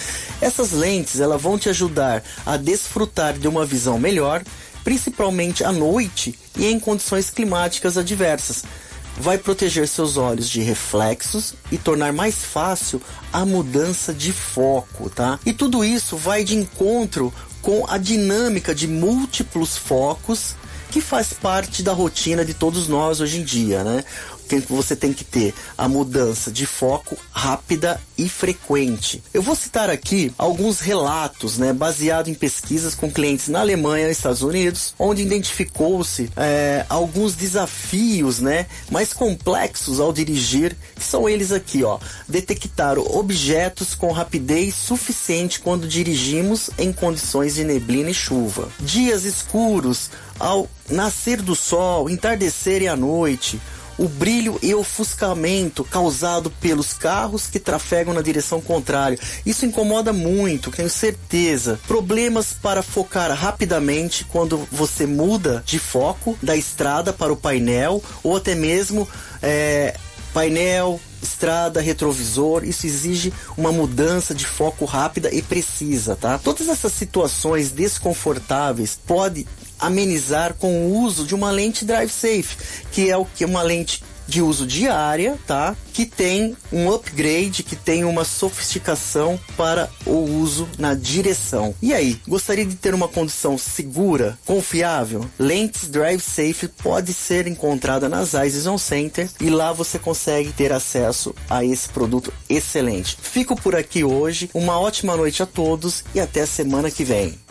S10: Essas lentes, elas vão te ajudar a desfrutar de uma visão melhor, principalmente à noite e em condições climáticas adversas. Vai proteger seus olhos de reflexos e tornar mais fácil a mudança de foco, tá? E tudo isso vai de encontro com a dinâmica de múltiplos focos que faz parte da rotina de todos nós hoje em dia, né? Que você tem que ter a mudança de foco rápida e frequente. Eu vou citar aqui alguns relatos, né, baseado em pesquisas com clientes na Alemanha e Estados Unidos, onde identificou-se é, alguns desafios, né, mais complexos ao dirigir, que são eles aqui, ó, detectar objetos com rapidez suficiente quando dirigimos em condições de neblina e chuva, dias escuros ao nascer do sol, entardecer e à noite o brilho e ofuscamento causado pelos carros que trafegam na direção contrária. Isso incomoda muito, tenho certeza. Problemas para focar rapidamente quando você muda de foco da estrada para o painel ou até mesmo é, painel, estrada, retrovisor, isso exige uma mudança de foco rápida e precisa, tá? Todas essas situações desconfortáveis pode amenizar com o uso de uma lente drive safe, que é o que uma lente de uso diária, tá? Que tem um upgrade, que tem uma sofisticação para o uso na direção. E aí, gostaria de ter uma condição segura, confiável? Lentes Drive Safe pode ser encontrada nas On Center e lá você consegue ter acesso a esse produto excelente. Fico por aqui hoje, uma ótima noite a todos e até semana que vem.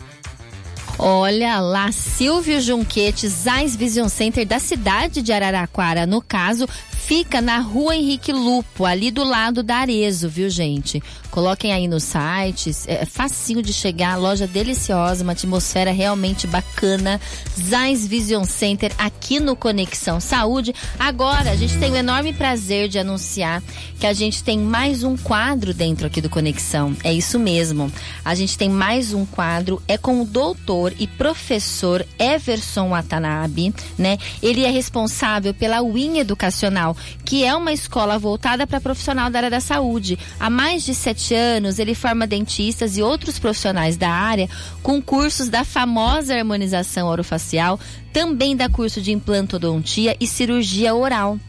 S2: Olha lá, Silvio Junquete, Zais Vision Center da cidade de Araraquara, no caso, fica na rua Henrique Lupo, ali do lado da Arezo, viu, gente? Coloquem aí no site, é facinho de chegar, loja deliciosa, uma atmosfera realmente bacana. Zais Vision Center aqui no Conexão Saúde. Agora, a gente tem o enorme prazer de anunciar que a gente tem mais um quadro dentro aqui do Conexão. É isso mesmo. A gente tem mais um quadro, é com o doutor e professor Everson Watanabe, né? Ele é responsável pela WIN Educacional, que é uma escola voltada para profissional da área da saúde. Há mais de sete anos, ele forma dentistas e outros profissionais da área com cursos da famosa harmonização orofacial, também dá curso de implantodontia e cirurgia oral.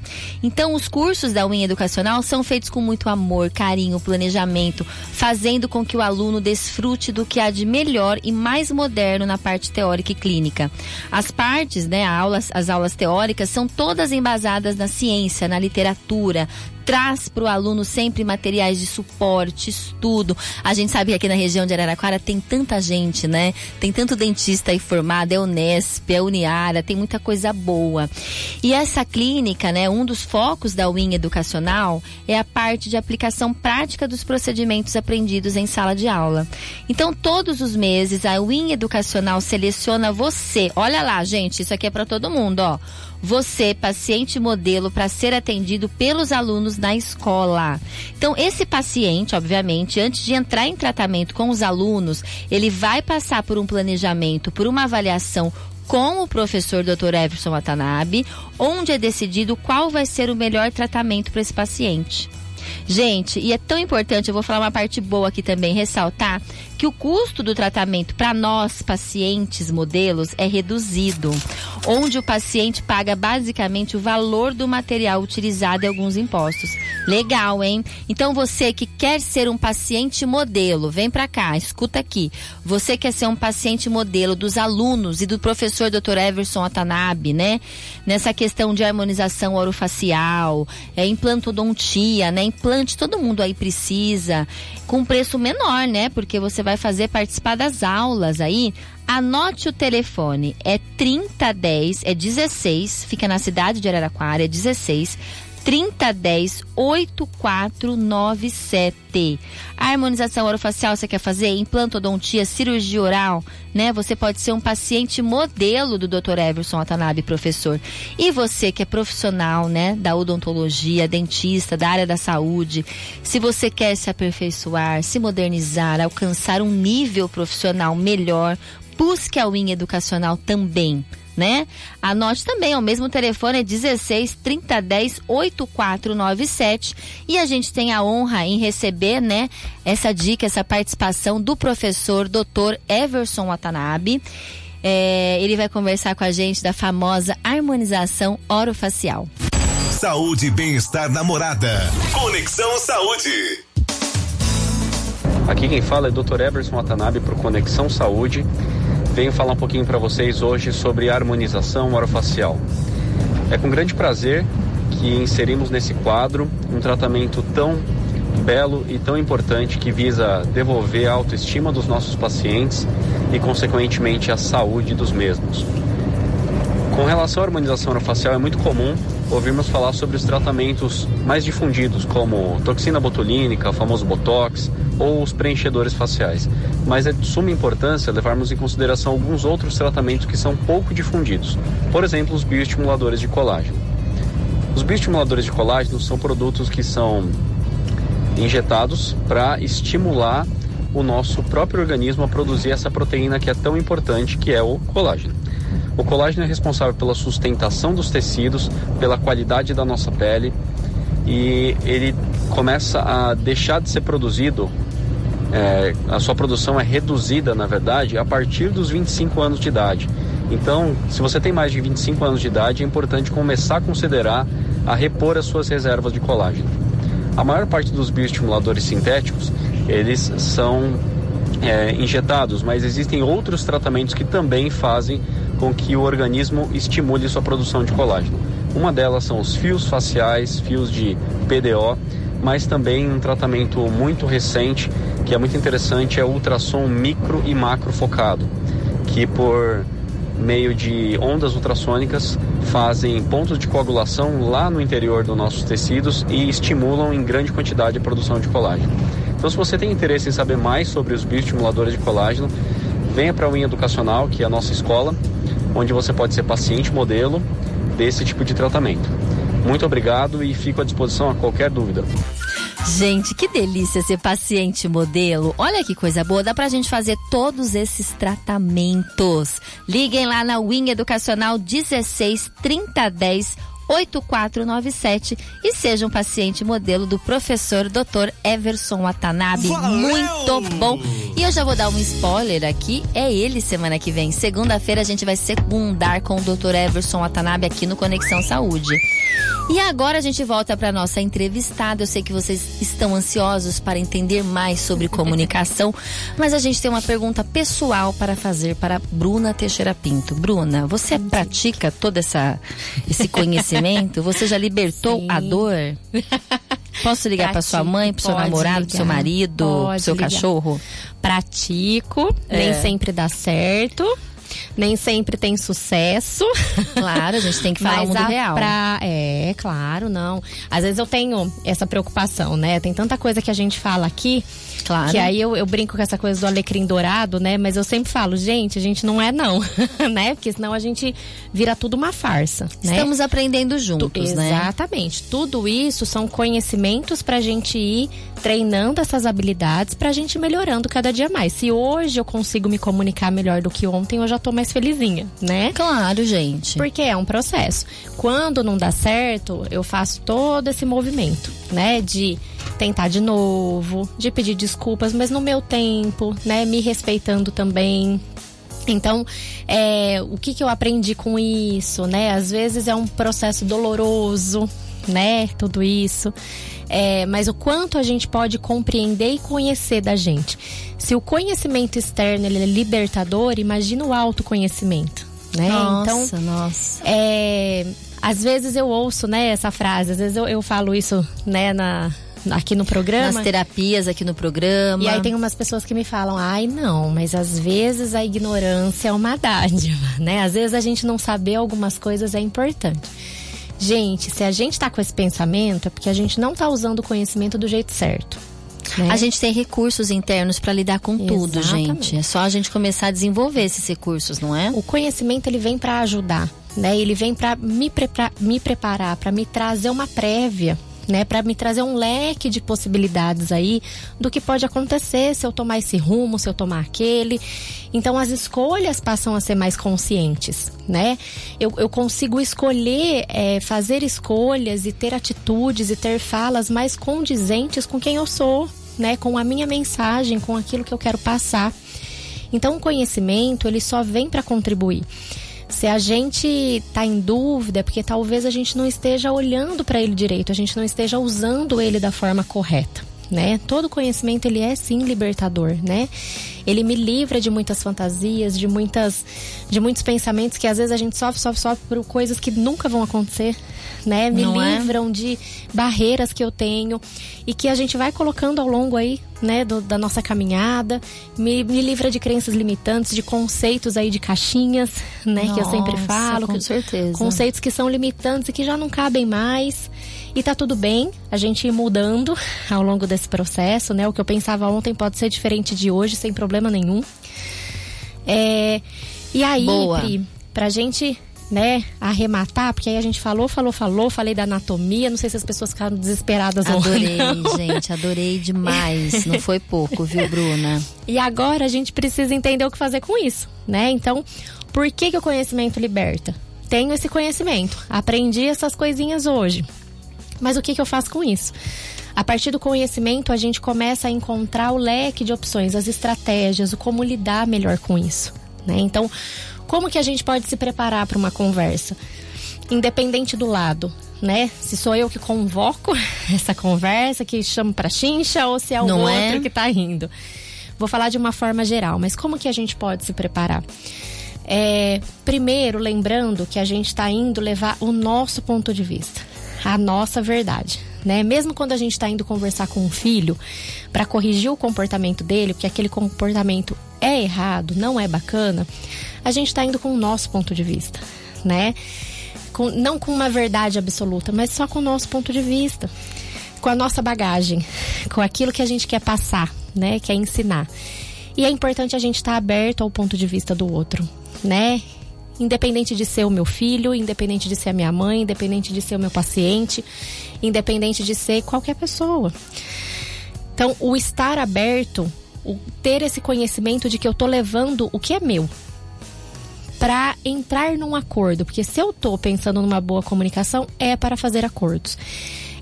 S2: Então, os cursos da unha educacional são feitos com muito amor, carinho, planejamento, fazendo com que o aluno desfrute do que há de melhor e mais moderno na parte teórica e clínica. As partes, né, aulas, as aulas teóricas são todas embasadas na ciência, na literatura, traz para o aluno sempre materiais de suporte, estudo. A gente sabe que aqui na região de Araraquara tem tanta gente, né? Tem tanto dentista aí formado, é Unesp, é Tem muita coisa boa. E essa clínica, né, um dos focos da UIN educacional é a parte de aplicação prática dos procedimentos aprendidos em sala de aula. Então, todos os meses a UIN educacional seleciona você. Olha lá, gente, isso aqui é para todo mundo, ó você, paciente modelo, para ser atendido pelos alunos na escola. Então, esse paciente, obviamente, antes de entrar em tratamento com os alunos, ele vai passar por um planejamento, por uma avaliação com o professor Dr. Everson Watanabe, onde é decidido qual vai ser o melhor tratamento para esse paciente. Gente, e é tão importante, eu vou falar uma parte boa aqui também, ressaltar que o custo do tratamento para nós, pacientes modelos, é reduzido, onde o paciente paga basicamente o valor do material utilizado e alguns impostos. Legal, hein? Então você que quer ser um paciente modelo, vem para cá, escuta aqui. Você quer ser um paciente modelo dos alunos e do professor Dr. Everson Atanabe, né? Nessa questão de harmonização orofacial, é, implantodontia, né? Implante todo mundo aí precisa, com preço menor, né? Porque você vai fazer participar das aulas aí, anote o telefone. É 3010, é 16, fica na cidade de Araraquara, é 16 3010 8497. A harmonização orofacial você quer fazer? Implantodontia, cirurgia oral, né? Você pode ser um paciente modelo do Dr. Everson Watanabe, professor. E você que é profissional, né, da odontologia, dentista, da área da saúde, se você quer se aperfeiçoar, se modernizar, alcançar um nível profissional melhor, busque a unha educacional também né? Anote também, o mesmo telefone é 16 3010 8497 e a gente tem a honra em receber, né, essa dica, essa participação do professor Dr. Everson Watanabe. É, ele vai conversar com a gente da famosa harmonização orofacial.
S5: Saúde e bem-estar namorada. Conexão Saúde.
S11: Aqui quem fala é Dr. Everson Watanabe para Conexão Saúde venho falar um pouquinho para vocês hoje sobre harmonização orofacial. É com grande prazer que inserimos nesse quadro um tratamento tão belo e tão importante que visa devolver a autoestima dos nossos pacientes e, consequentemente, a saúde dos mesmos. Com relação à harmonização orofacial, é muito comum ouvirmos falar sobre os tratamentos mais difundidos, como toxina botulínica, o famoso botox ou os preenchedores faciais. Mas é de suma importância levarmos em consideração alguns outros tratamentos que são pouco difundidos, por exemplo, os bioestimuladores de colágeno. Os bioestimuladores de colágeno são produtos que são injetados para estimular o nosso próprio organismo a produzir essa proteína que é tão importante, que é o colágeno. O colágeno é responsável pela sustentação dos tecidos, pela qualidade da nossa pele e ele começa a deixar de ser produzido. É, a sua produção é reduzida, na verdade, a partir dos 25 anos de idade. Então, se você tem mais de 25 anos de idade, é importante começar a considerar a repor as suas reservas de colágeno. A maior parte dos bioestimuladores sintéticos, eles são é, injetados, mas existem outros tratamentos que também fazem com que o organismo estimule sua produção de colágeno. Uma delas são os fios faciais, fios de PDO, mas também um tratamento muito recente, que é muito interessante, é o ultrassom micro e macro focado, que por meio de ondas ultrassônicas fazem pontos de coagulação lá no interior dos nossos tecidos e estimulam em grande quantidade a produção de colágeno. Então, se você tem interesse em saber mais sobre os bioestimuladores de colágeno, venha para a Unha Educacional, que é a nossa escola, onde você pode ser paciente modelo desse tipo de tratamento. Muito obrigado e fico à disposição a qualquer dúvida.
S2: Gente, que delícia ser paciente modelo. Olha que coisa boa, dá pra gente fazer todos esses tratamentos. Liguem lá na Wing Educacional 16 3010 8497 e seja um paciente modelo do professor Dr. Everson Watanabe. Valeu! Muito bom. E eu já vou dar um spoiler aqui, é ele semana que vem. Segunda-feira a gente vai segundar com o Dr. Everson Watanabe aqui no Conexão Saúde. E agora a gente volta para nossa entrevistada. Eu sei que vocês estão ansiosos para entender mais sobre comunicação, mas a gente tem uma pergunta pessoal para fazer para Bruna Teixeira Pinto. Bruna, você pratica todo essa, esse conhecimento? Você já libertou Sim. a dor? Posso ligar para sua mãe, para seu namorado, para seu marido, para seu ligar. cachorro?
S3: Pratico, é. nem sempre dá certo nem sempre tem sucesso.
S2: Claro, a gente tem que falar o mundo real.
S3: Pra, é, claro, não. Às vezes eu tenho essa preocupação, né? Tem tanta coisa que a gente fala aqui. Claro. Que aí eu, eu brinco com essa coisa do alecrim dourado, né? Mas eu sempre falo, gente, a gente não é não, né? Porque senão a gente vira tudo uma farsa, né?
S2: Estamos aprendendo juntos,
S3: tu,
S2: né?
S3: Exatamente. Tudo isso são conhecimentos pra gente ir treinando essas habilidades pra gente melhorando cada dia mais. Se hoje eu consigo me comunicar melhor do que ontem, eu já tô mais felizinha, né?
S2: Claro, gente.
S3: Porque é um processo. Quando não dá certo, eu faço todo esse movimento, né? De tentar de novo, de pedir desculpas, mas no meu tempo, né? Me respeitando também, então, é, o que, que eu aprendi com isso, né? Às vezes é um processo doloroso, né? Tudo isso. É, mas o quanto a gente pode compreender e conhecer da gente. Se o conhecimento externo ele é libertador, imagina o autoconhecimento, né?
S2: Nossa, então, nossa.
S3: É, às vezes eu ouço, né, essa frase, às vezes eu, eu falo isso, né, na, aqui no programa.
S2: Nas terapias aqui no programa.
S3: E aí tem umas pessoas que me falam, ai não, mas às vezes a ignorância é uma dádiva, né? Às vezes a gente não saber algumas coisas é importante. Gente, se a gente tá com esse pensamento, é porque a gente não tá usando o conhecimento do jeito certo.
S2: Né? A gente tem recursos internos para lidar com Exatamente. tudo, gente. É só a gente começar a desenvolver esses recursos, não é?
S3: O conhecimento ele vem para ajudar, né? Ele vem para me, prepara me preparar, para me trazer uma prévia né, para me trazer um leque de possibilidades aí do que pode acontecer se eu tomar esse rumo, se eu tomar aquele. Então as escolhas passam a ser mais conscientes, né? Eu, eu consigo escolher, é, fazer escolhas e ter atitudes e ter falas mais condizentes com quem eu sou, né? Com a minha mensagem, com aquilo que eu quero passar. Então o conhecimento ele só vem para contribuir. Se a gente está em dúvida, é porque talvez a gente não esteja olhando para ele direito, a gente não esteja usando ele da forma correta. Né? Todo conhecimento ele é sim libertador, né? Ele me livra de muitas fantasias, de muitas de muitos pensamentos que às vezes a gente sofre, sofre, sofre por coisas que nunca vão acontecer, né? Me Não é? livram é? de barreiras que eu tenho e que a gente vai colocando ao longo aí, né, do, da nossa caminhada. Me, me, livra de crenças limitantes, de conceitos aí de caixinhas, né, nossa, que eu sempre falo.
S2: Com certeza.
S3: Conceitos que são limitantes e que já não cabem mais. E tá tudo bem a gente ir mudando ao longo desse processo, né? O que eu pensava ontem pode ser diferente de hoje, sem problema nenhum. É, e aí, Boa. Pri, pra gente né, arrematar, porque aí a gente falou, falou, falou, falei da anatomia, não sei se as pessoas ficaram desesperadas
S2: Adorei, gente, adorei demais. Não foi pouco, viu, Bruna?
S3: E agora a gente precisa entender o que fazer com isso, né? Então, por que, que o conhecimento liberta? Tenho esse conhecimento, aprendi essas coisinhas hoje. Mas o que, que eu faço com isso? A partir do conhecimento, a gente começa a encontrar o leque de opções, as estratégias, o como lidar melhor com isso. Né? Então, como que a gente pode se preparar para uma conversa? Independente do lado, né? Se sou eu que convoco essa conversa, que chamo para chincha, ou se é o
S2: Não
S3: outro
S2: é?
S3: que tá rindo. Vou falar de uma forma geral, mas como que a gente pode se preparar? É, primeiro, lembrando que a gente está indo levar o nosso ponto de vista, a nossa verdade. Né? Mesmo quando a gente está indo conversar com um filho para corrigir o comportamento dele, porque aquele comportamento é errado, não é bacana, a gente está indo com o nosso ponto de vista, né? Com- não com uma verdade absoluta, mas só com o nosso ponto de vista, com a nossa bagagem, com aquilo que a gente quer passar, né? Quer ensinar. E é importante a gente estar aberto ao ponto de vista do outro, né? Independente de ser o meu filho, independente de ser a minha mãe, independente de ser o meu paciente, independente de ser qualquer pessoa. Então, o estar aberto, o ter esse conhecimento de que eu tô levando o que é meu para entrar num acordo, porque se eu tô pensando numa boa comunicação, é para fazer acordos.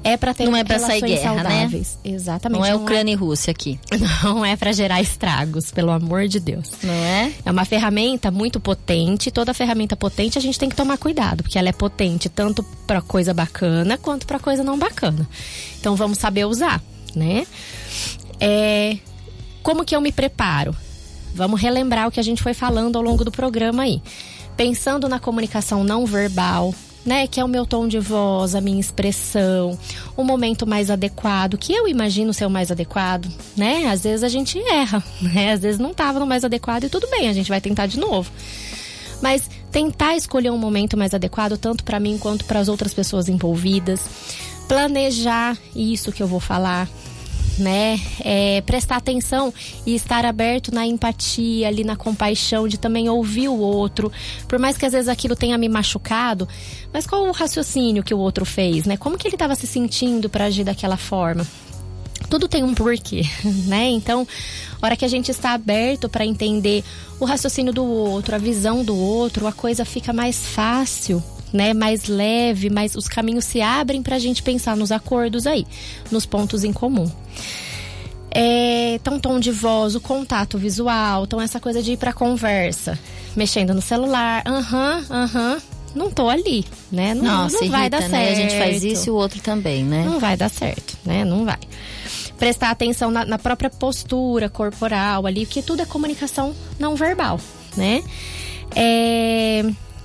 S3: É para ter
S2: Não é pra sair guerra, né?
S3: saudáveis. Exatamente.
S2: Não é Ucrânia e Rússia aqui.
S3: Não é para gerar estragos, pelo amor de Deus.
S2: Não é?
S3: É uma ferramenta muito potente. Toda ferramenta potente a gente tem que tomar cuidado, porque ela é potente tanto para coisa bacana quanto para coisa não bacana. Então vamos saber usar, né? É, como que eu me preparo? Vamos relembrar o que a gente foi falando ao longo do programa aí. Pensando na comunicação não verbal, né, que é o meu tom de voz, a minha expressão, o momento mais adequado, que eu imagino ser o mais adequado, né? Às vezes a gente erra, né? Às vezes não estava no mais adequado e tudo bem, a gente vai tentar de novo. Mas tentar escolher um momento mais adequado tanto para mim quanto para as outras pessoas envolvidas, planejar isso que eu vou falar, né? É, prestar atenção e estar aberto na empatia, ali na compaixão, de também ouvir o outro. Por mais que às vezes aquilo tenha me machucado, mas qual o raciocínio que o outro fez, né? Como que ele estava se sentindo para agir daquela forma? Tudo tem um porquê, né? Então, hora que a gente está aberto para entender o raciocínio do outro, a visão do outro, a coisa fica mais fácil né, mais leve, mais os caminhos se abrem para a gente pensar nos acordos aí, nos pontos em comum. É, então, tom de voz, o contato visual, então essa coisa de ir pra conversa, mexendo no celular, aham, aham, não tô ali, né? Não,
S2: Nossa,
S3: não vai
S2: irrita,
S3: dar
S2: né?
S3: certo.
S2: A gente faz isso e o outro também, né?
S3: Não vai dar certo, né? Não vai. Prestar atenção na, na própria postura corporal ali, porque tudo é comunicação não verbal, né? É,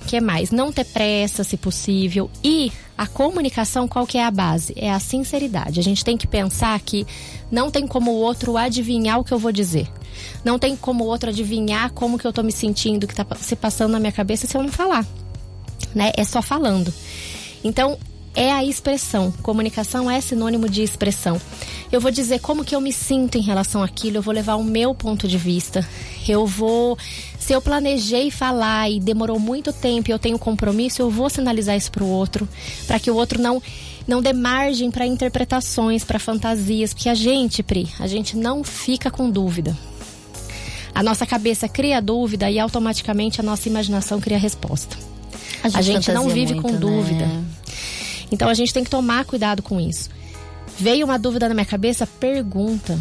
S3: que mais? Não ter pressa, se possível. E a comunicação, qual que é a base? É a sinceridade. A gente tem que pensar que não tem como o outro adivinhar o que eu vou dizer. Não tem como o outro adivinhar como que eu tô me sentindo, o que tá se passando na minha cabeça se eu não falar. Né? É só falando. Então, é a expressão. Comunicação é sinônimo de expressão. Eu vou dizer como que eu me sinto em relação àquilo, eu vou levar o meu ponto de vista. Eu vou. Se eu planejei falar e demorou muito tempo e eu tenho compromisso, eu vou sinalizar isso pro outro, para que o outro não não dê margem para interpretações, para fantasias, porque a gente, Pri, a gente não fica com dúvida. A nossa cabeça cria dúvida e automaticamente a nossa imaginação cria resposta.
S2: A gente
S3: A gente não vive
S2: muito,
S3: com
S2: né?
S3: dúvida. Então a gente tem que tomar cuidado com isso. Veio uma dúvida na minha cabeça, pergunta.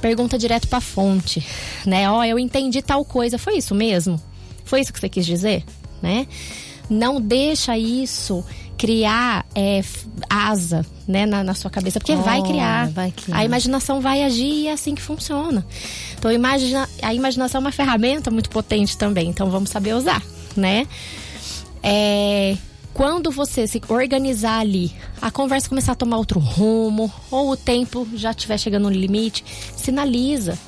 S3: Pergunta direto pra fonte, né? Ó, eu entendi tal coisa, foi isso mesmo? Foi isso que você quis dizer, né? Não deixa isso criar é, asa, né, na, na sua cabeça, porque vai
S2: Oh,
S3: criar.
S2: vai criar.
S3: A imaginação vai agir e é assim que funciona. Então imagina, a imaginação é uma ferramenta muito potente também, então vamos saber usar, né? É, quando você se organizar ali, a conversa começar a tomar outro rumo, ou o tempo já estiver chegando no limite, sinaliza.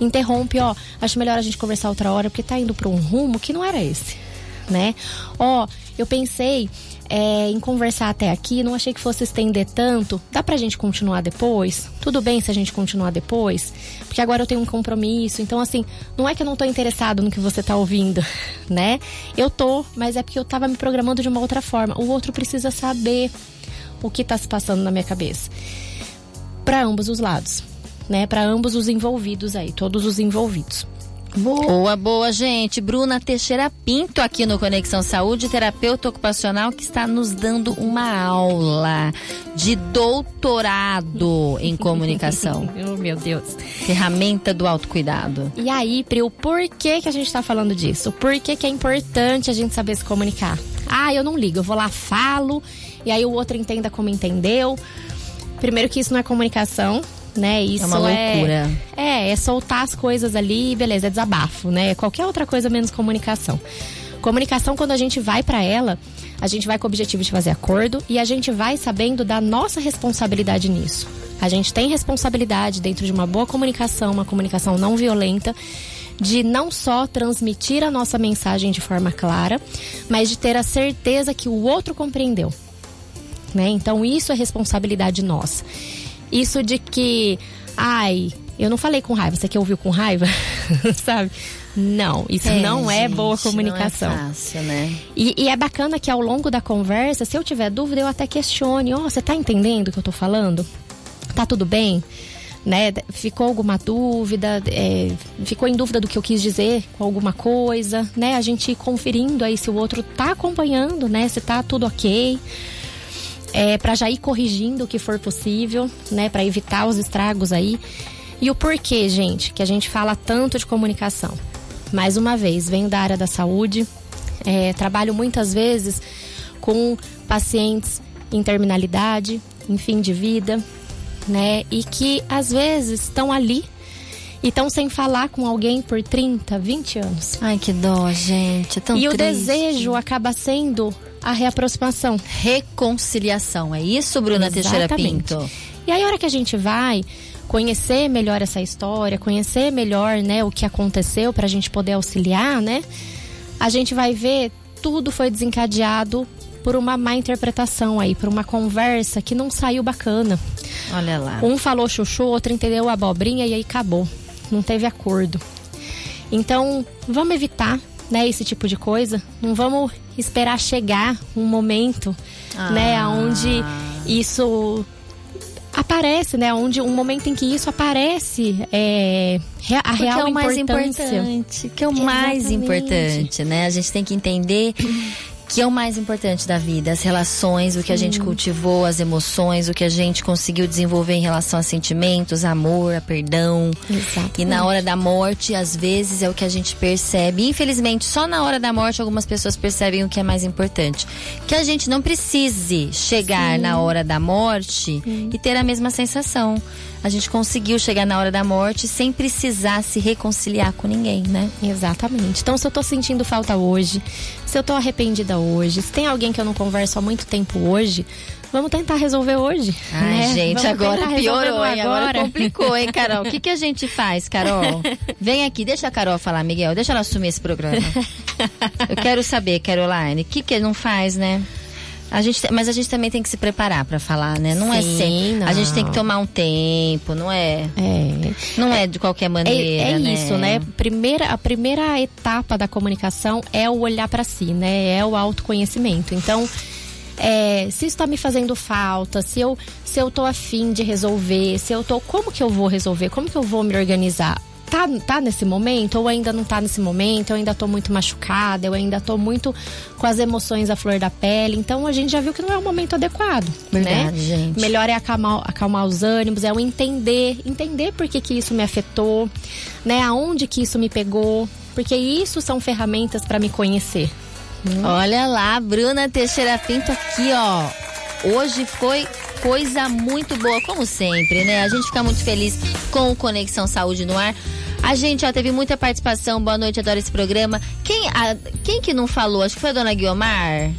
S3: Interrompe, ó. Acho melhor a gente conversar outra hora, porque tá indo para um rumo que não era esse. né? Ó, eu pensei é, em conversar até aqui, não achei que fosse estender tanto. Dá pra gente continuar depois? Tudo bem se a gente continuar depois? Porque agora eu tenho um compromisso. Então, assim, não é que eu não tô interessado no que você tá ouvindo, né? Eu tô, mas é porque eu tava me programando de uma outra forma. O outro precisa saber o que tá se passando na minha cabeça. Para ambos os lados, né? Para ambos os envolvidos aí, todos os envolvidos.
S2: Boa, boa, gente. Bruna Teixeira Pinto aqui no Conexão Saúde, terapeuta ocupacional que está nos dando uma aula de doutorado em comunicação.
S3: oh, meu Deus.
S2: Ferramenta do autocuidado.
S3: E aí, Pri, o porquê que a gente está falando disso? Por que que é importante a gente saber se comunicar? Ah, eu não ligo, eu vou lá, falo, e aí o outro entenda como entendeu. Primeiro que isso não é comunicação, né? Isso
S2: é uma loucura.
S3: É, é, é soltar as coisas ali, beleza, é desabafo, né? Qualquer outra coisa menos comunicação. Comunicação, quando a gente vai para ela, a gente vai com o objetivo de fazer acordo e a gente vai sabendo da nossa responsabilidade nisso. A gente tem responsabilidade dentro de uma boa comunicação, uma comunicação não violenta, de não só transmitir a nossa mensagem de forma clara, mas de ter a certeza que o outro compreendeu. Né? Então, isso é responsabilidade nossa. Isso de que, ai, eu não falei com raiva, você que ouviu com raiva, sabe? Não, isso
S2: É,
S3: não é
S2: gente,
S3: boa
S2: não é
S3: comunicação.
S2: fácil, né?
S3: E, e é bacana que ao longo da conversa, se eu tiver dúvida, eu até questione. Ó, você tá entendendo o que eu tô falando? Tá tudo bem? Né? Ficou alguma dúvida? É, ficou em dúvida do que eu quis dizer com alguma coisa? Né? A gente conferindo aí se o outro tá acompanhando, né? Se tá tudo ok. É, para já ir corrigindo o que for possível, né? Para evitar os estragos aí. E o porquê, gente, que a gente fala tanto de comunicação. Mais uma vez, venho da área da saúde, é, trabalho muitas vezes com pacientes em terminalidade, em fim de vida, né? E que às vezes estão ali e estão sem falar com alguém por 30, 20 anos.
S2: Ai, que dó, gente. É tão
S3: e o
S2: triste.
S3: desejo acaba sendo a reaproximação.
S2: Reconciliação. É isso, Bruna Teixeira
S3: Exatamente.
S2: Pinto?
S3: E aí, a hora que a gente vai conhecer melhor essa história, conhecer melhor, né, o que aconteceu para a gente poder auxiliar, né, a gente vai ver tudo foi desencadeado por uma má interpretação aí, por uma conversa que não saiu bacana.
S2: Olha lá.
S3: Um falou chuchu, outro entendeu abobrinha e aí acabou. Não teve acordo. Então, vamos evitar, né, esse tipo de coisa. Não vamos esperar chegar um momento, né,
S2: Ah.
S3: onde isso aparece, né, onde um momento em que isso aparece é a
S2: Porque
S3: real
S2: é o mais importante. Que é o mais
S3: Exatamente.
S2: importante, né? A gente tem que entender que é o mais importante da vida, as relações, o que a gente cultivou, as emoções, o que a gente conseguiu desenvolver em relação a sentimentos, amor, a perdão.
S3: Exatamente.
S2: E na hora da morte, às vezes é o que a gente percebe. Infelizmente, só na hora da morte algumas pessoas percebem o que é mais importante. Que a gente não precise chegar na hora da morte e ter a mesma sensação. A gente conseguiu chegar na hora da morte sem precisar se reconciliar com ninguém, né?
S3: Exatamente. Então, se eu tô sentindo falta hoje, se eu tô arrependida hoje, se tem alguém que eu não converso há muito tempo hoje, vamos tentar resolver hoje.
S2: Ai,
S3: né?
S2: gente,
S3: Vamos
S2: agora piorou, hein? Agora
S3: agora.
S2: complicou, hein, Carol? O que, que a gente faz, Carol? Vem aqui, deixa a Carol falar, Miguel. Deixa ela assumir esse programa. Eu quero saber, Caroline, o que que não faz, né? A gente, mas a gente também tem que se preparar pra falar, né? Não é
S3: Sim,
S2: sempre. A gente tem que
S3: não.
S2: tomar um tempo, não é?
S3: É.
S2: Não é, de qualquer
S3: É,
S2: maneira.
S3: é isso, né? Primeira, a primeira etapa da comunicação é o olhar para si, né? É o autoconhecimento. Então, é, se isso tá me fazendo falta, se eu, se eu tô afim de resolver, se eu tô. Como que eu vou resolver? Como que eu vou me organizar? Tá, tá nesse momento ou ainda não tá nesse momento? Eu ainda tô muito machucada, eu ainda tô muito com as emoções à flor da pele. Então a gente já viu que não é o momento adequado,
S2: Verdade,
S3: né?
S2: gente.
S3: Melhor é acalmar, acalmar os ânimos, é o entender, entender por que, que isso me afetou, né? Aonde que isso me pegou, porque isso são ferramentas para me conhecer.
S2: Olha lá, Bruna Teixeira Pinto aqui, ó. Hoje foi coisa muito boa, como sempre, né? A gente fica muito feliz com o Conexão Saúde no ar. A gente, ó, teve muita participação. Boa noite, adoro esse programa. Quem, a- quem que não falou? Acho que foi a dona Guiomar,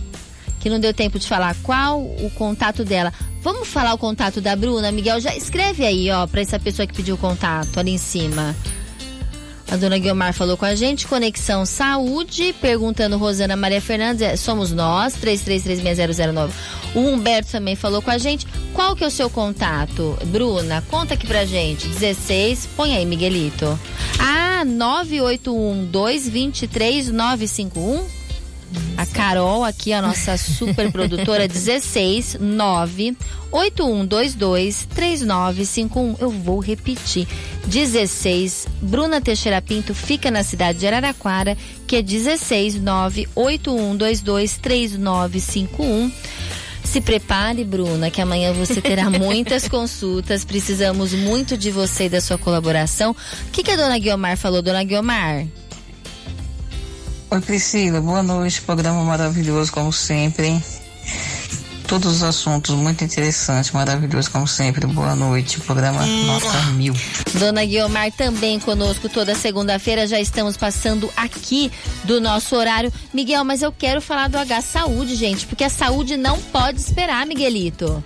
S2: que não deu tempo de falar qual o contato dela. Vamos falar o contato da Bruna, Miguel? Já escreve aí, ó, pra essa pessoa que pediu o contato ali em cima. A dona Guilmar falou com a gente, Conexão Saúde, perguntando Rosana Maria Fernandes, é, somos nós, 33360009. O Humberto também falou com a gente. Qual que é o seu contato? Bruna, conta aqui pra gente. 16, põe aí, Miguelito. Ah, 981 223 951. A Carol, aqui, a nossa super produtora, 16 9 8122 3951. Eu vou repetir. 16 Bruna Teixeira Pinto fica na cidade de Araraquara, que é 16 9 8122 3951. Se prepare, Bruna, que amanhã você terá muitas consultas. Precisamos muito de você e da sua colaboração. O que, que a dona Guiomar falou, dona Guiomar?
S12: Oi, Priscila, boa noite. Programa maravilhoso, como sempre. Todos os assuntos muito interessantes, maravilhoso, como sempre. Boa noite. Programa Nota Mil.
S2: Dona Guiomar também conosco toda segunda-feira. Já estamos passando aqui do nosso horário. Miguel, mas eu quero falar do H Saúde, gente, porque a saúde não pode esperar, Miguelito.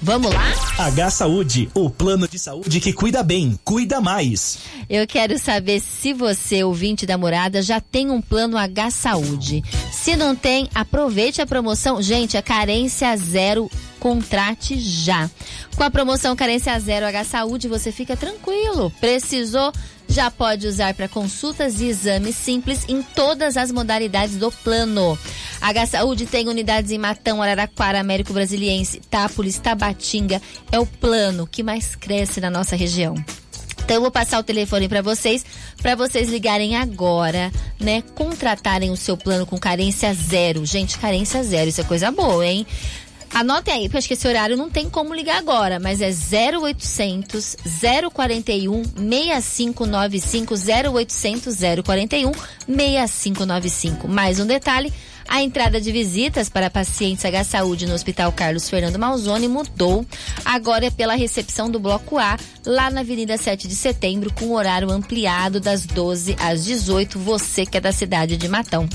S2: Vamos lá?
S13: H Saúde, o plano de saúde que cuida bem, cuida mais.
S2: Eu quero saber se você, ouvinte da morada, já tem um plano H Saúde. Se não tem, aproveite a promoção. Gente, a carência zero contrate já. Com a promoção Carência Zero H Saúde, você fica tranquilo. Precisou? Já pode usar para consultas e exames simples em todas as modalidades do plano. H Saúde tem unidades em Matão, Araraquara, Américo Brasiliense, Tápolis, Tabatinga. É o plano que mais cresce na nossa região. Então eu vou passar o telefone para vocês, para vocês ligarem agora, né? Contratarem o seu plano com carência zero. Gente, carência zero, isso é coisa boa, hein? Anotem aí, porque acho que esse horário não tem como ligar agora, mas é 0800 041 6595 0800 041 6595. Mais um detalhe, a entrada de visitas para pacientes H Saúde no Hospital Carlos Fernando Malzone mudou. Agora é pela recepção do Bloco A, lá na Avenida 7 de Setembro, com horário ampliado das 12 às 18. Você que é da cidade de Matão.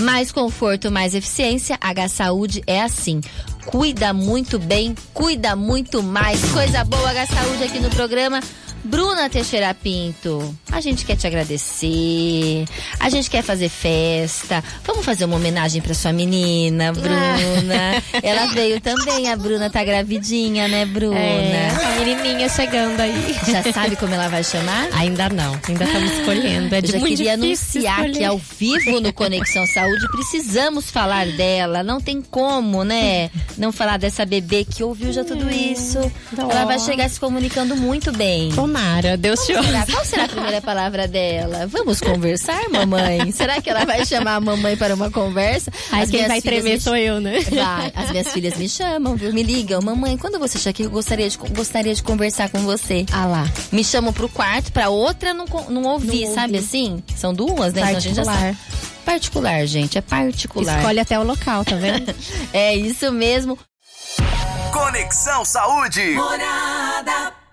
S2: Mais conforto, mais eficiência. H Saúde é assim. Cuida muito bem, cuida muito mais. Coisa boa, H Saúde aqui no programa. Bruna Teixeira Pinto, a gente quer te agradecer, a gente quer fazer festa. Vamos fazer uma homenagem para sua menina, Bruna. Ela veio também, a Bruna tá gravidinha, né, Bruna?
S3: É, a menininha chegando aí.
S2: Já sabe como ela vai chamar?
S3: Ainda não, ainda estamos escolhendo. É
S2: Eu já queria anunciar
S3: escolher.
S2: que ao vivo no Conexão Saúde precisamos falar dela. Não tem como, né? Não falar dessa bebê que ouviu já tudo isso.
S3: Dó.
S2: Ela vai chegar se comunicando muito bem.
S3: Tomara, Deus te
S2: Qual será,
S3: ouça.
S2: qual será a primeira palavra dela? Vamos conversar, mamãe? Será que ela vai chamar a mamãe para uma conversa?
S3: Aí
S2: As
S3: quem vai
S2: filhas
S3: tremer
S2: me
S3: sou eu, né?
S2: Vai, as minhas filhas me chamam, viu? Me ligam, mamãe, quando você chegar aqui, eu gostaria de, gostaria de conversar com você.
S3: Ah lá.
S2: Me chamam pro quarto, pra outra não, não ouvir,
S3: Não
S2: sabe
S3: ouvir.
S2: assim? São duas, né? Então a gente já
S3: Particular.
S2: sabe. Particular, gente, é particular.
S3: Escolhe até o local, tá vendo?
S2: É isso mesmo.
S5: Conexão Saúde.
S14: Morada.